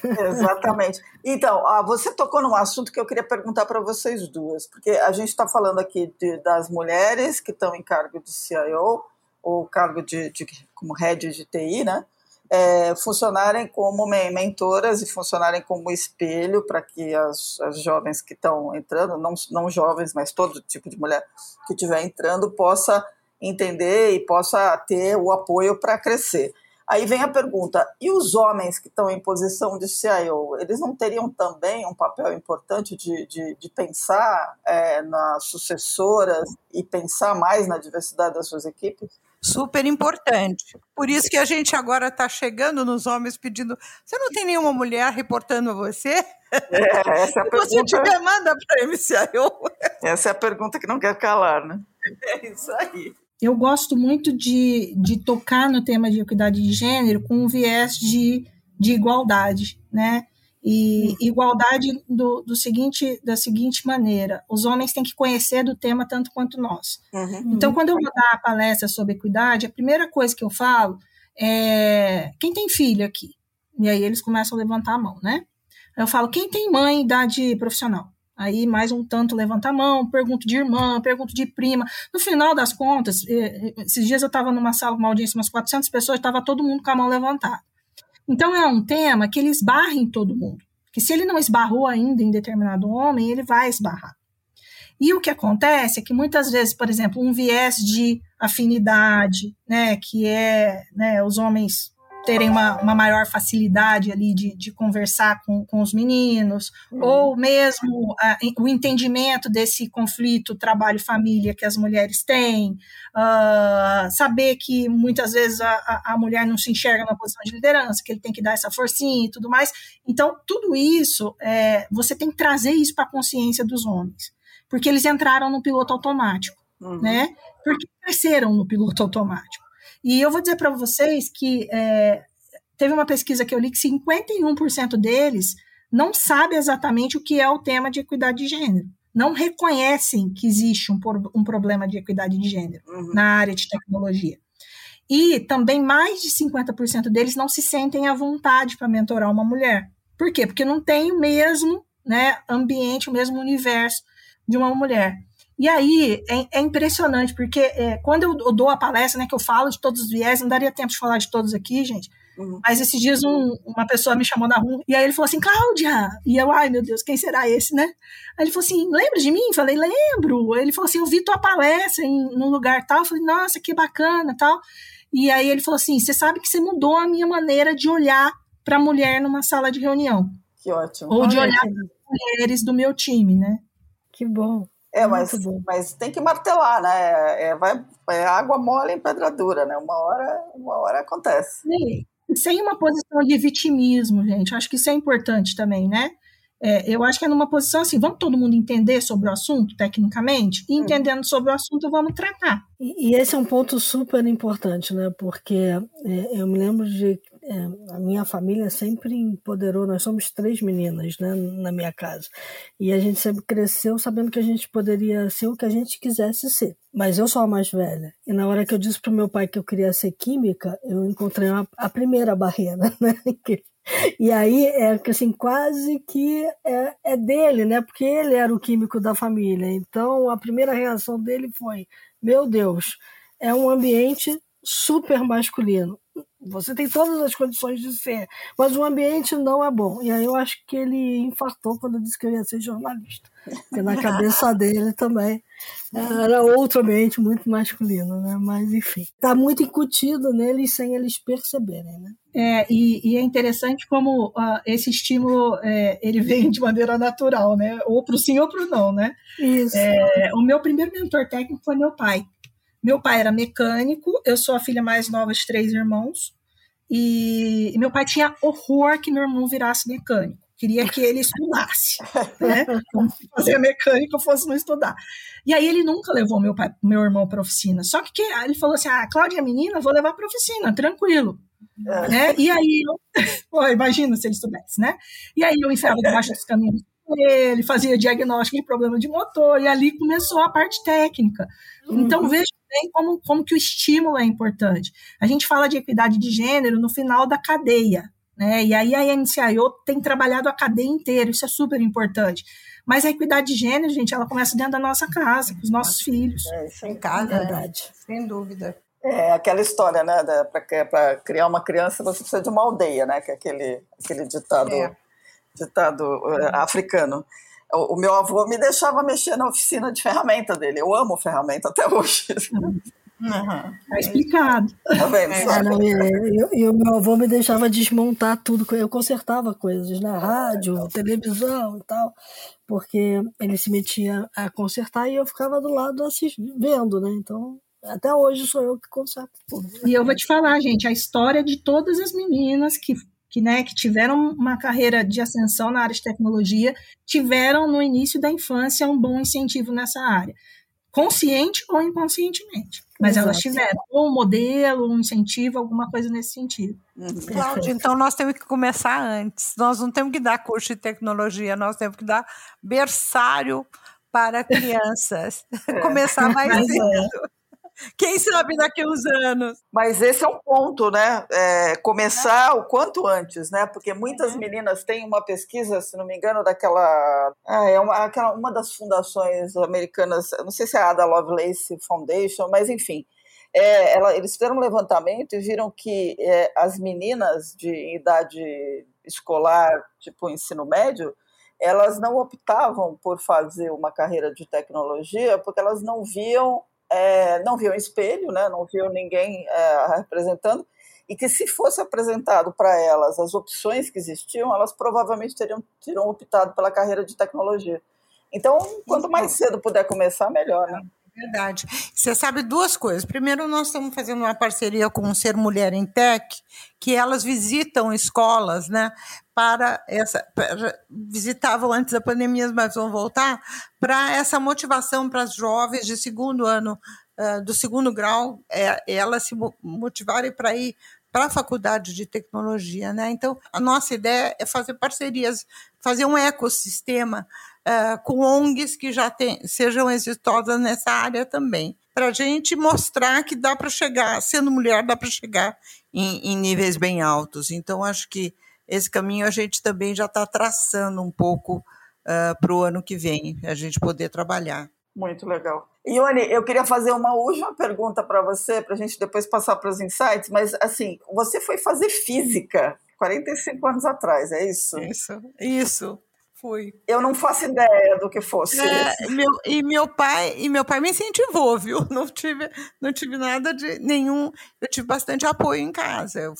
D: Exatamente. Então, você tocou num assunto que eu queria perguntar para vocês duas, porque a gente está falando aqui de, das mulheres que estão em cargo de CIO ou cargo de, de como head de TI, né? É, funcionarem como mentoras e funcionarem como espelho para que as, as, jovens que estão entrando, não, não jovens, mas todo tipo de mulher que estiver entrando, possa entender e possa ter o apoio para crescer. Aí vem a pergunta: e os homens que estão em posição de CIO, eles não teriam também um papel importante de, de, de pensar é, nas sucessoras e pensar mais na diversidade das suas equipes?
B: Super importante. Por isso que a gente agora está chegando nos homens pedindo: você não tem nenhuma mulher reportando a você?
D: É, essa é a pergunta. Você
B: tiver, manda para a MCIO.
D: Essa é a pergunta que não quer calar, né?
B: É isso aí
A: eu gosto muito de, de tocar no tema de equidade de gênero com um viés de, de igualdade, né? E igualdade do, do seguinte, da seguinte maneira: os homens têm que conhecer do tema tanto quanto nós. Uhum. Então, quando eu vou dar a palestra sobre equidade, a primeira coisa que eu falo é quem tem filho aqui? E aí eles começam a levantar a mão, né? Eu falo, quem tem mãe em idade profissional? Aí mais um tanto levanta a mão, pergunto de irmã, pergunto de prima. No final das contas, esses dias eu estava numa sala com uma audiência, umas 400 pessoas, estava todo mundo com a mão levantada. Então é um tema que ele esbarra em todo mundo. Que se ele não esbarrou ainda em determinado homem, ele vai esbarrar. E o que acontece é que muitas vezes, por exemplo, um viés de afinidade, né, que é né, os homens terem uma, uma maior facilidade ali de, de conversar com, com os meninos, uhum. ou mesmo uh, o entendimento desse conflito trabalho-família que as mulheres têm, uh, saber que muitas vezes a, a mulher não se enxerga na posição de liderança, que ele tem que dar essa forcinha e tudo mais. Então, tudo isso, é, você tem que trazer isso para a consciência dos homens, porque eles entraram no piloto automático, uhum. né? Porque cresceram no piloto automático. E eu vou dizer para vocês que é, teve uma pesquisa que eu li que 51% deles não sabe exatamente o que é o tema de equidade de gênero. Não reconhecem que existe um, um problema de equidade de gênero uhum. na área de tecnologia. E também mais de 50% deles não se sentem à vontade para mentorar uma mulher. Por quê? Porque não tem o mesmo né, ambiente, o mesmo universo de uma mulher. E aí é, é impressionante, porque é, quando eu, dou a palestra, né, que eu falo de todos os viés, não daria tempo de falar de todos aqui, gente. Uhum. Mas esses dias um, uma pessoa me chamou na rua e aí ele falou assim, Cláudia! E eu, ai meu Deus, quem será esse, né? Aí ele falou assim, lembra de mim? Falei, lembro. Ele falou assim, eu vi tua palestra em num lugar tal. Eu falei, nossa, que bacana tal. E aí ele falou assim, você sabe que você mudou a minha maneira de olhar para a mulher numa sala de reunião.
D: Que ótimo.
A: Ou de olhar para as mulheres do meu time, né?
C: Que bom.
D: É, mas, mas tem que martelar, né? É, vai, é água mole em pedra dura, né? Uma hora, uma hora acontece.
A: Sim. Sem uma posição de vitimismo, gente. Acho que isso é importante também, né? É, eu acho que é numa posição assim, vamos todo mundo entender sobre o assunto, tecnicamente, e entendendo sobre o assunto, vamos tratar.
C: E, e esse é um ponto super importante, né? Porque é, eu me lembro de é, a minha família sempre empoderou, nós somos três meninas né, na minha casa. E a gente sempre cresceu sabendo que a gente poderia ser o que a gente quisesse ser. Mas eu sou a mais velha. E na hora que eu disse para o meu pai que eu queria ser química, eu encontrei uma, a primeira barreira, né? E aí é que assim, quase que é, é dele, né? Porque ele era o químico da família. Então a primeira reação dele foi: Meu Deus, é um ambiente super masculino. Você tem todas as condições de ser, mas o ambiente não é bom. E aí eu acho que ele infartou quando disse que eu ia ser jornalista. Porque na cabeça dele também era outro ambiente muito masculino, né? Mas enfim, está muito incutido neles sem eles perceberem, né?
A: É, e, e é interessante como uh, esse estímulo é, ele vem de maneira natural, né? Ou para o sim ou para o não, né?
C: Isso.
A: É, o meu primeiro mentor técnico foi meu pai. Meu pai era mecânico, eu sou a filha mais nova de três irmãos, e, e meu pai tinha horror que meu irmão virasse mecânico. Queria que ele estudasse, né? Como se fazer mecânica fosse não estudar. E aí ele nunca levou meu, pai, meu irmão para oficina. Só que, que ele falou assim: ah, Cláudia é menina, vou levar para oficina, tranquilo. É. Né? E aí, eu, imagina se ele soubesse, né? E aí eu enfiava debaixo dos caminhos ele, fazia diagnóstico de problema de motor, e ali começou a parte técnica. Então, uhum. Então, veja bem como, como que o estímulo é importante. A gente fala de equidade de gênero no final da cadeia, né? E aí a NCIO tem trabalhado a cadeia inteira, isso é super importante. Mas a equidade de gênero, gente, ela começa dentro da nossa casa, com os nossos filhos.
B: É, isso é em casa, é verdade. Sem dúvida.
D: É aquela história, né? Para criar uma criança, você precisa de uma aldeia, né? Que é aquele, aquele ditado, é. ditado uh, africano. O, o, meu avô me deixava mexer na oficina de ferramenta dele. Eu amo ferramenta até hoje.
A: Uhum. Tá explicado. Tá
C: vendo? É, não, e, o meu avô me deixava desmontar tudo. Eu consertava coisas na rádio, televisão e tal, porque ele se metia a consertar e eu ficava do lado assistindo, vendo, né? Então, até hoje sou eu que conserto tudo.
A: E eu vou te falar, gente, a história de todas as meninas que que, né, que tiveram uma carreira de ascensão na área de tecnologia, tiveram no início da infância um bom incentivo nessa área consciente ou inconscientemente. Mas Exato. elas tiveram um modelo, um incentivo, alguma coisa nesse sentido.
B: Uhum. Cláudia, então nós temos que começar antes. Nós não temos que dar curso de tecnologia, nós temos que dar berçário para crianças. É. começar mais é. cedo. Quem sabe daqui a uns anos.
D: Mas esse é um ponto, né? É, começar é. o quanto antes, né? Porque muitas é. meninas têm uma pesquisa, se não me engano, daquela. Ah, é uma, aquela, uma das fundações americanas, não sei se é a Ada Lovelace Foundation, mas enfim. É, ela, eles fizeram um levantamento e viram que é, as meninas de idade escolar, tipo ensino médio, elas não optavam por fazer uma carreira de tecnologia porque elas não viam é, não viam espelho, né, não viam ninguém é, representando, e que se fosse apresentado para elas as opções que existiam, elas provavelmente teriam, teriam optado pela carreira de tecnologia. Então, quanto mais cedo puder começar, melhor, né?
B: Verdade. Você sabe duas coisas. Primeiro, nós estamos fazendo uma parceria com o Ser Mulher em Tech, que elas visitam escolas, né? Para essa. Para, visitavam antes da pandemia, mas vão voltar, para essa motivação para as jovens de segundo ano, uh, do segundo grau, é, elas se motivarem para ir para a faculdade de tecnologia, né? Então, a nossa ideia é fazer parcerias, fazer um ecossistema uh, com ONGs que já tem, sejam exitosas nessa área também, para a gente mostrar que dá para chegar, sendo mulher, dá para chegar em, em, níveis bem altos. Então, acho que esse caminho a gente também já está traçando um pouco uh, ah, para o ano que vem, a gente poder trabalhar.
D: Muito legal. Ione, eu queria fazer uma última pergunta para você, para a gente depois passar para os insights, mas assim, você foi fazer física 45 anos atrás, é isso?
B: Isso, isso fui.
D: Eu não faço ideia do que fosse.
B: É, meu, e meu pai e meu pai me incentivou, viu? Não tive, não tive nada de nenhum. Eu tive bastante apoio em casa. Eu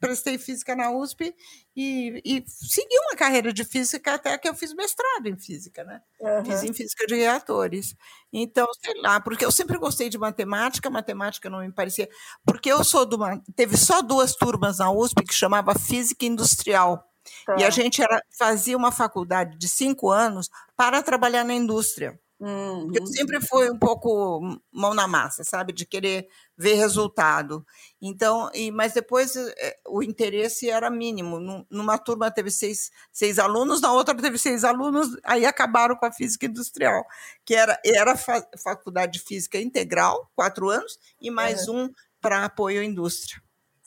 B: prestei física na USP e, e, segui uma carreira de física até que eu fiz mestrado em física, né? Uhum. Fiz em física de reatores. Então, sei lá, porque eu sempre gostei de matemática, matemática não me parecia. Porque eu sou de uma. Teve só duas turmas na USP que chamava Física Industrial. Tá. E a gente era, fazia uma faculdade de cinco anos para trabalhar na indústria. Uhum. Eu sempre fui um pouco mão na massa, sabe, de querer ver resultado. Então, e, mas depois é, o interesse era mínimo. Numa turma teve seis, seis alunos, na outra teve seis alunos, aí acabaram com a física industrial, que era, era fa faculdade de física integral, quatro anos, e mais é. um para apoio à indústria.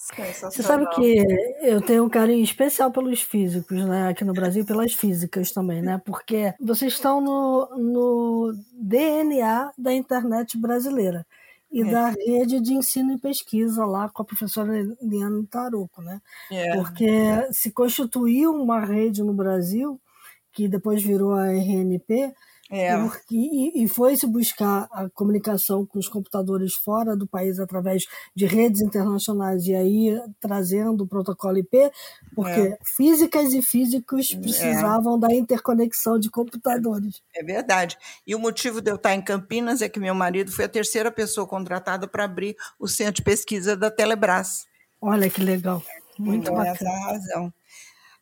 C: Você sabe que eu tenho um carinho especial pelos físicos, né? Aqui no Brasil, pelas físicas também, né? Porque vocês estão no, no DNA da internet brasileira e é. da rede de ensino e pesquisa lá com a professora Eliane Taruco, né? É. Porque se constituiu uma rede no Brasil, que depois virou a RNP, é. E, e foi-se buscar a comunicação com os computadores fora do país através de redes internacionais e aí trazendo o protocolo IP, porque é. físicas e físicos é. precisavam é. da interconexão de computadores.
B: É verdade. E o motivo de eu estar em Campinas é que meu marido foi a terceira pessoa contratada para abrir o centro de pesquisa da Telebrás.
C: Olha que legal. Muito então, bacana. Essa
B: é a razão.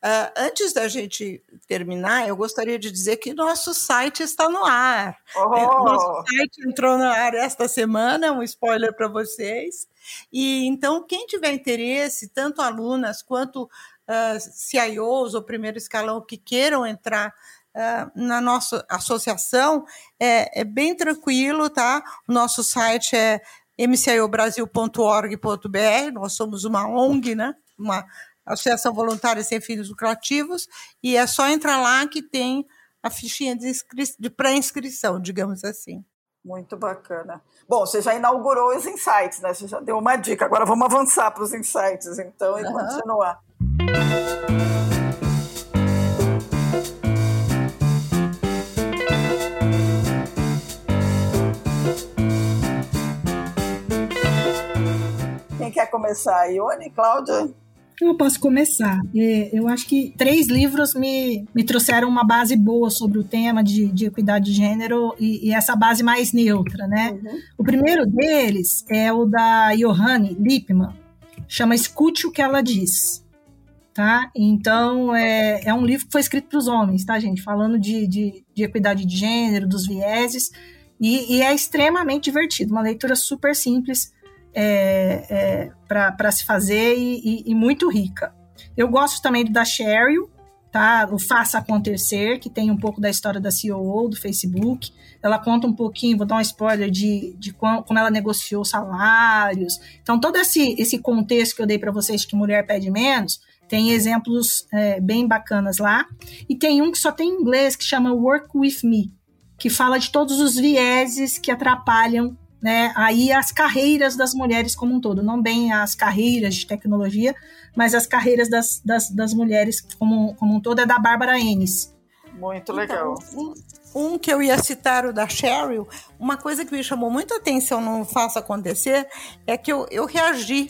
B: Uh, antes da gente terminar, eu gostaria de dizer que nosso site está no ar. Oh. Nosso site entrou no ar esta semana, um spoiler para vocês. E então, quem tiver interesse, tanto alunas quanto uh, CIOs ou primeiro escalão que queiram entrar uh, na nossa associação, é, é bem tranquilo, tá? O nosso site é mciobrasil.org.br, nós somos uma ONG, né? Uma Associação Voluntária Sem Fins Lucrativos, e é só entrar lá que tem a fichinha de, de pré-inscrição, digamos assim.
D: Muito bacana. Bom, você já inaugurou os insights, né? Você já deu uma dica. Agora vamos avançar para os insights, então, e uhum. continuar. Quem quer começar? Ione, Cláudia?
A: Eu posso começar. É, eu acho que três livros me, me trouxeram uma base boa sobre o tema de, de equidade de gênero e, e essa base mais neutra, né? Uhum. O primeiro deles é o da Johanne Lippmann, chama Escute o que ela diz. Tá? Então, é, é um livro que foi escrito para os homens, tá, gente? Falando de, de, de equidade de gênero, dos vieses, e, e é extremamente divertido, uma leitura super simples é, é, para se fazer e, e, e, muito rica. Eu gosto também do da Sheryl, tá? O Faça Acontecer, que tem um pouco da história da CEO do Facebook. Ela conta um pouquinho, vou dar um spoiler de, de como, como ela negociou salários. Então, todo esse, esse contexto que eu dei para vocês que mulher pede menos, tem exemplos é, bem bacanas lá. E tem um que só tem em inglês, que chama Work With Me, que fala de todos os vieses que atrapalham né, aí as carreiras das mulheres como um todo, não bem as carreiras de tecnologia, mas as carreiras das, das, das mulheres como, como um todo, é da Bárbara Ennis.
D: Muito legal.
B: Então, um, um, que eu ia citar, o da Cheryl, uma coisa que me chamou muita atenção no Faça Acontecer é que eu, eu reagi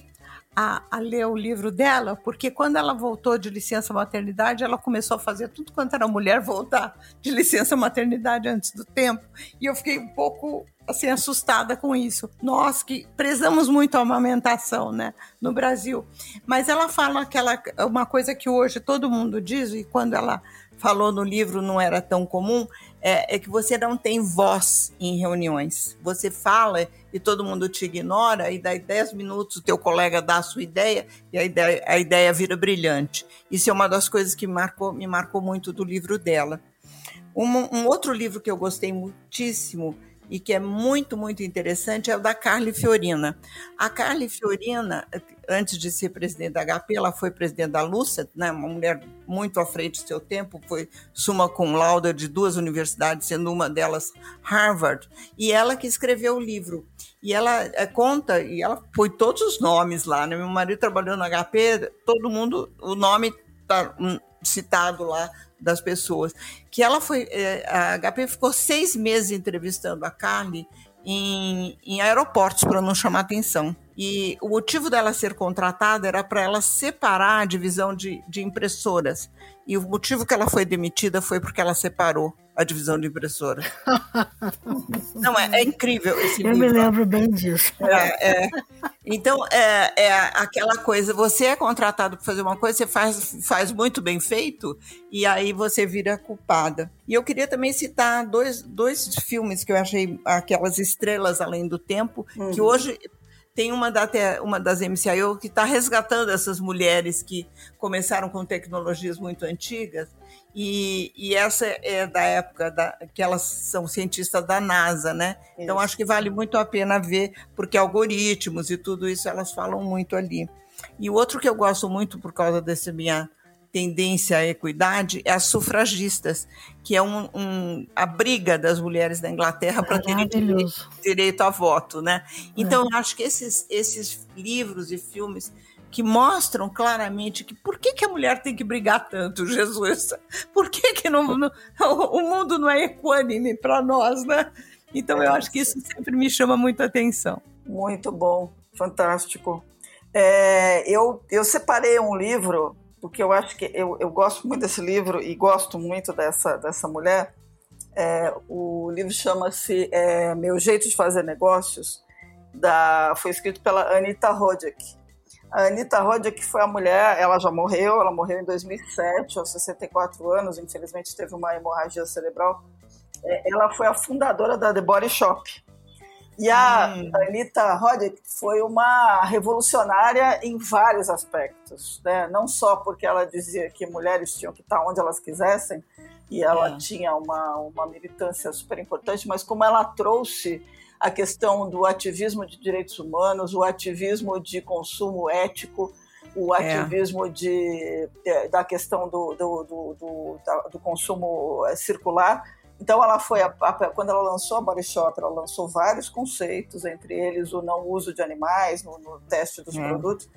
B: a, a, ler o livro dela, porque quando ela voltou de licença maternidade, ela começou a fazer tudo quanto era mulher voltar de licença maternidade antes do tempo. E eu fiquei um pouco assim assustada com isso. Nós que prezamos muito a amamentação, né, no Brasil. Mas ela fala aquela uma coisa que hoje todo mundo diz e quando ela falou no livro não era tão comum, é, é, que você não tem voz em reuniões. Você fala e todo mundo te ignora, e daí 10 minutos o teu colega dá a sua ideia e a ideia, a ideia vira brilhante. Isso é uma das coisas que marcou, me marcou muito do livro dela. Um, um outro livro que eu gostei muitíssimo e que é muito, muito interessante é o da Carly Fiorina. A Carly Fiorina, antes de ser presidente da HP, ela foi presidente da Lucet, né, uma mulher muito à frente do seu tempo, foi suma cum laude de duas universidades, sendo uma delas Harvard, e ela que escreveu o livro. E ela é, conta, e ela foi todos os nomes lá, né? Meu marido trabalhou no HP, todo mundo, o nome está um, citado lá das pessoas. Que ela foi. É, a HP ficou seis meses entrevistando a Carly em, em aeroportos para não chamar atenção. E o motivo dela ser contratada era para ela separar a divisão de, de impressoras. E o motivo que ela foi demitida foi porque ela separou a divisão de impressora. Não, é, é, incrível esse
C: Eu
B: livro.
C: me lembro bem disso.
B: É, é. Então, é, é, aquela coisa, você é contratado para fazer uma coisa, você faz, faz muito bem feito, e aí você vira culpada. E eu queria também citar dois, dois filmes que eu achei, aquelas estrelas além do tempo, uhum. que hoje tem uma, da, uma das MCIO que está resgatando essas mulheres que começaram com tecnologias muito antigas, e, e essa é da época da, que elas são cientistas da NASA, né? Então, isso. Então acho que vale muito a pena ver, porque algoritmos e tudo isso elas falam muito ali. E o outro que eu gosto muito por causa dessa minha tendência à equidade é as sufragistas, que é um, um a briga das mulheres da Inglaterra para terem direito, direito a voto, né? Então, é. eu acho que esses, esses livros e filmes que mostram claramente que por que, que a mulher tem que brigar tanto, Jesus? Por que, que não, não o mundo não é equânime para nós, né? Então, eu acho que isso sempre me chama muita atenção.
D: Muito bom, fantástico. É, eu, eu separei um livro porque eu acho que eu, eu gosto muito desse livro e gosto muito dessa, dessa mulher. É, o livro chama-se é, Meu Jeito de Fazer Negócios, da, foi escrito pela Anita Roddick. A Anita Roddick foi a mulher, ela já morreu, ela morreu em 2007, aos 64 anos, infelizmente teve uma hemorragia cerebral. É, ela foi a fundadora da The Body Shop, e a hum. Anita Roddick foi uma revolucionária em vários aspectos, né? não só porque ela dizia que mulheres tinham que estar onde elas quisessem, e ela é. tinha uma, uma militância super importante, mas como ela trouxe a questão do ativismo de direitos humanos, o ativismo de consumo ético, o é. ativismo é. de, da questão do, do, do, do, do consumo eh, circular, então, ela foi a, a, quando ela lançou a Body Shop, ela lançou vários conceitos, entre eles o não uso de animais no, no teste dos é. produtos.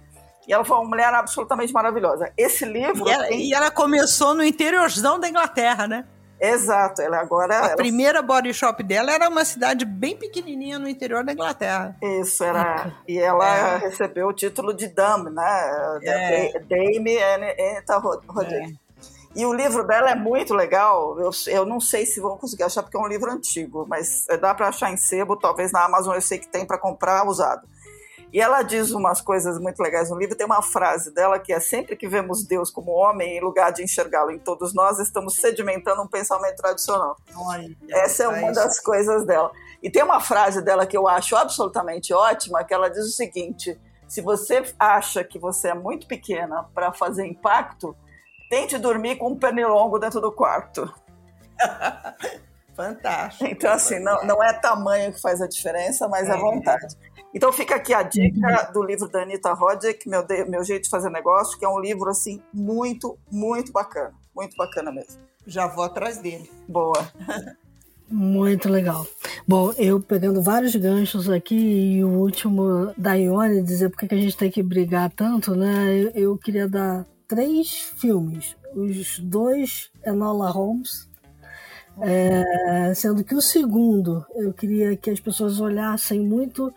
D: E ela foi uma mulher absolutamente maravilhosa. Esse livro.
B: E ela, tem... e ela começou no interiorzão da Inglaterra, né?
D: Exato, ela agora. A
B: ela... primeira body shop dela era uma cidade bem pequenininha no interior da Inglaterra.
D: Isso, era. E ela é. recebeu o título de Dame, né? É. Dame Anita Rodrigues. E o livro dela é muito legal. Eu, eu não sei se vão conseguir achar, porque é um livro antigo, mas é, dá para achar em sebo, talvez na Amazon eu sei que tem para comprar usado. E ela diz umas coisas muito legais no livro. Tem uma frase dela que é: Sempre que vemos Deus como homem, em lugar de enxergá-lo em todos nós, estamos sedimentando um pensamento tradicional. Olha, Essa é uma das coisas dela. E tem uma frase dela que eu acho absolutamente ótima, que ela diz o seguinte: Se você acha que você é muito pequena para fazer impacto, Tente dormir com um pernilongo dentro do quarto.
B: Fantástico.
D: Então, assim, não, não é tamanho que faz a diferença, mas é a vontade. Então fica aqui a dica do livro da Anitta Roddick, meu, meu Jeito de Fazer Negócio, que é um livro, assim, muito, muito bacana. Muito bacana mesmo.
B: Já vou atrás dele.
D: Boa.
C: Muito legal. Bom, eu pegando vários ganchos aqui e o último da Ione dizer por que a gente tem que brigar tanto, né? Eu, eu queria dar três filmes. Os dois Enola Holmes, é, sendo que o segundo eu queria que as pessoas olhassem muito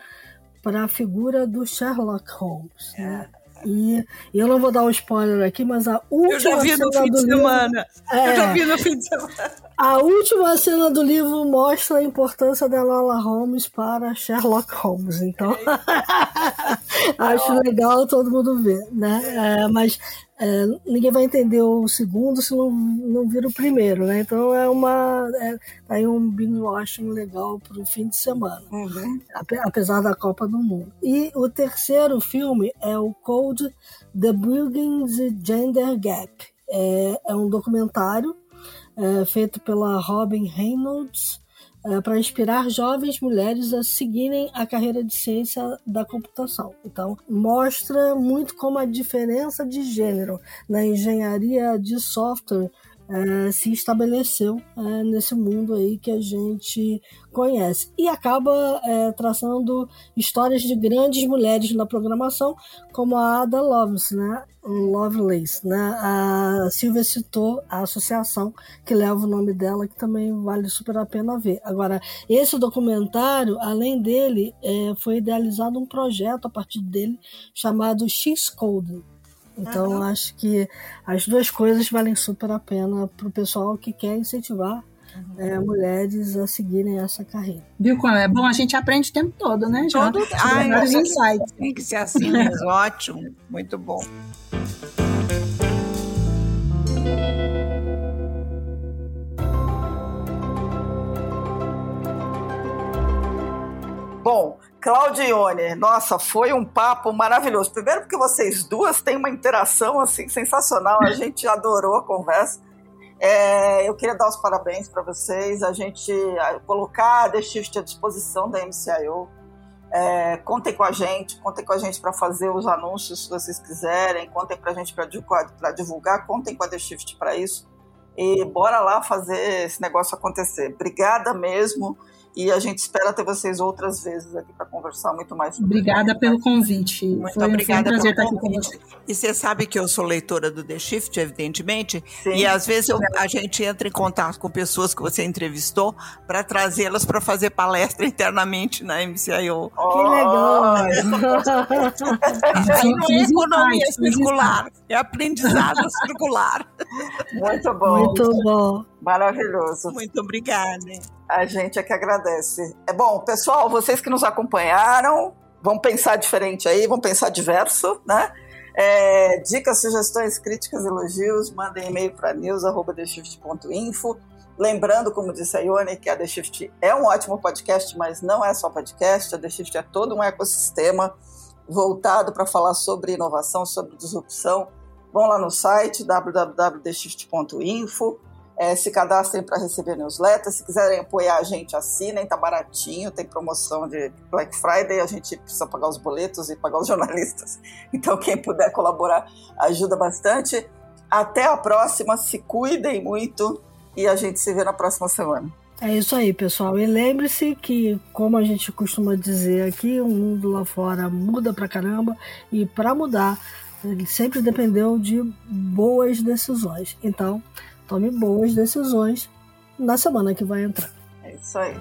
C: para a figura do Sherlock Holmes. Né? E, e, eu não vou dar um spoiler aqui, mas a última eu já vi no fim de livro, semana.
B: É, eu já vi no fim de semana.
C: A última cena do livro mostra a importância da Lola Holmes para Sherlock Holmes. Então, acho legal todo mundo ver, né? É, mas é, ninguém vai entender o segundo se não, não vir o primeiro, né? Então é uma é, tá aí um binge watching legal para o fim de semana, uhum. apesar da Copa do Mundo. E o terceiro filme é o Code The Building the Gender Gap. É, é um documentário é, feito pela Robin Reynolds é, para inspirar jovens mulheres a seguirem a carreira de ciência da computação. Então, mostra muito como a diferença de gênero na engenharia de software é, se estabeleceu é, nesse mundo aí que a gente conhece. E acaba é, traçando histórias de grandes mulheres na programação, como a Ada Lovelace, né? Lovelace, né? A Silvia citou a associação que leva o nome dela, que também vale super a pena ver. Agora, esse documentário, além dele, é, foi idealizado um projeto a partir dele chamado X-Code, então, uhum. acho que as duas coisas valem super a pena para o pessoal que quer incentivar uhum. é, mulheres a seguirem essa carreira.
A: Viu como é bom? A gente aprende o tempo todo, né?
B: Já todo... Ai, vários insights. Tem que ser assim mesmo. Ótimo. Muito bom.
D: Bom, Claudione, nossa, foi um papo maravilhoso. Primeiro porque vocês duas têm uma interação assim sensacional, a gente adorou a conversa. É, eu queria dar os parabéns para vocês, a gente colocar a Shift à disposição da MCIO. É, contem com a gente, contem com a gente para fazer os anúncios se vocês quiserem, contem para a gente para divulgar, contem com a Shift para isso. E bora lá fazer esse negócio acontecer. Obrigada mesmo. E a gente espera ter vocês outras vezes aqui para conversar muito mais.
A: Obrigada pelo convite.
B: Muito foi, obrigada foi um prazer estar aqui com você. E você sabe que eu sou leitora do The Shift, evidentemente, Sim. e às vezes eu, a gente entra em contato com pessoas que você entrevistou para trazê-las para fazer palestra internamente na MCIO.
C: Oh, que legal!
B: Não é economia circular, é aprendizado circular.
D: Muito bom.
C: Muito bom.
D: Maravilhoso.
B: Muito obrigada.
D: A gente é que agradece. É bom, pessoal, vocês que nos acompanharam, vão pensar diferente aí, vão pensar diverso, né? É, dicas, sugestões, críticas, elogios, mandem e-mail para news.theshift.info. Lembrando, como disse a Ione, que a The Shift é um ótimo podcast, mas não é só podcast, a The Shift é todo um ecossistema voltado para falar sobre inovação, sobre disrupção. Vão lá no site www.theshift.info é, se cadastrem para receber newsletter. Se quiserem apoiar a gente, assinem, tá baratinho, tem promoção de Black Friday, a gente precisa pagar os boletos e pagar os jornalistas. Então, quem puder colaborar ajuda bastante. Até a próxima, se cuidem muito e a gente se vê na próxima semana.
C: É isso aí, pessoal. E lembre-se que, como a gente costuma dizer aqui, o mundo lá fora muda pra caramba e para mudar, ele sempre dependeu de boas decisões. Então, tome boas decisões na semana que vai entrar.
D: É isso aí.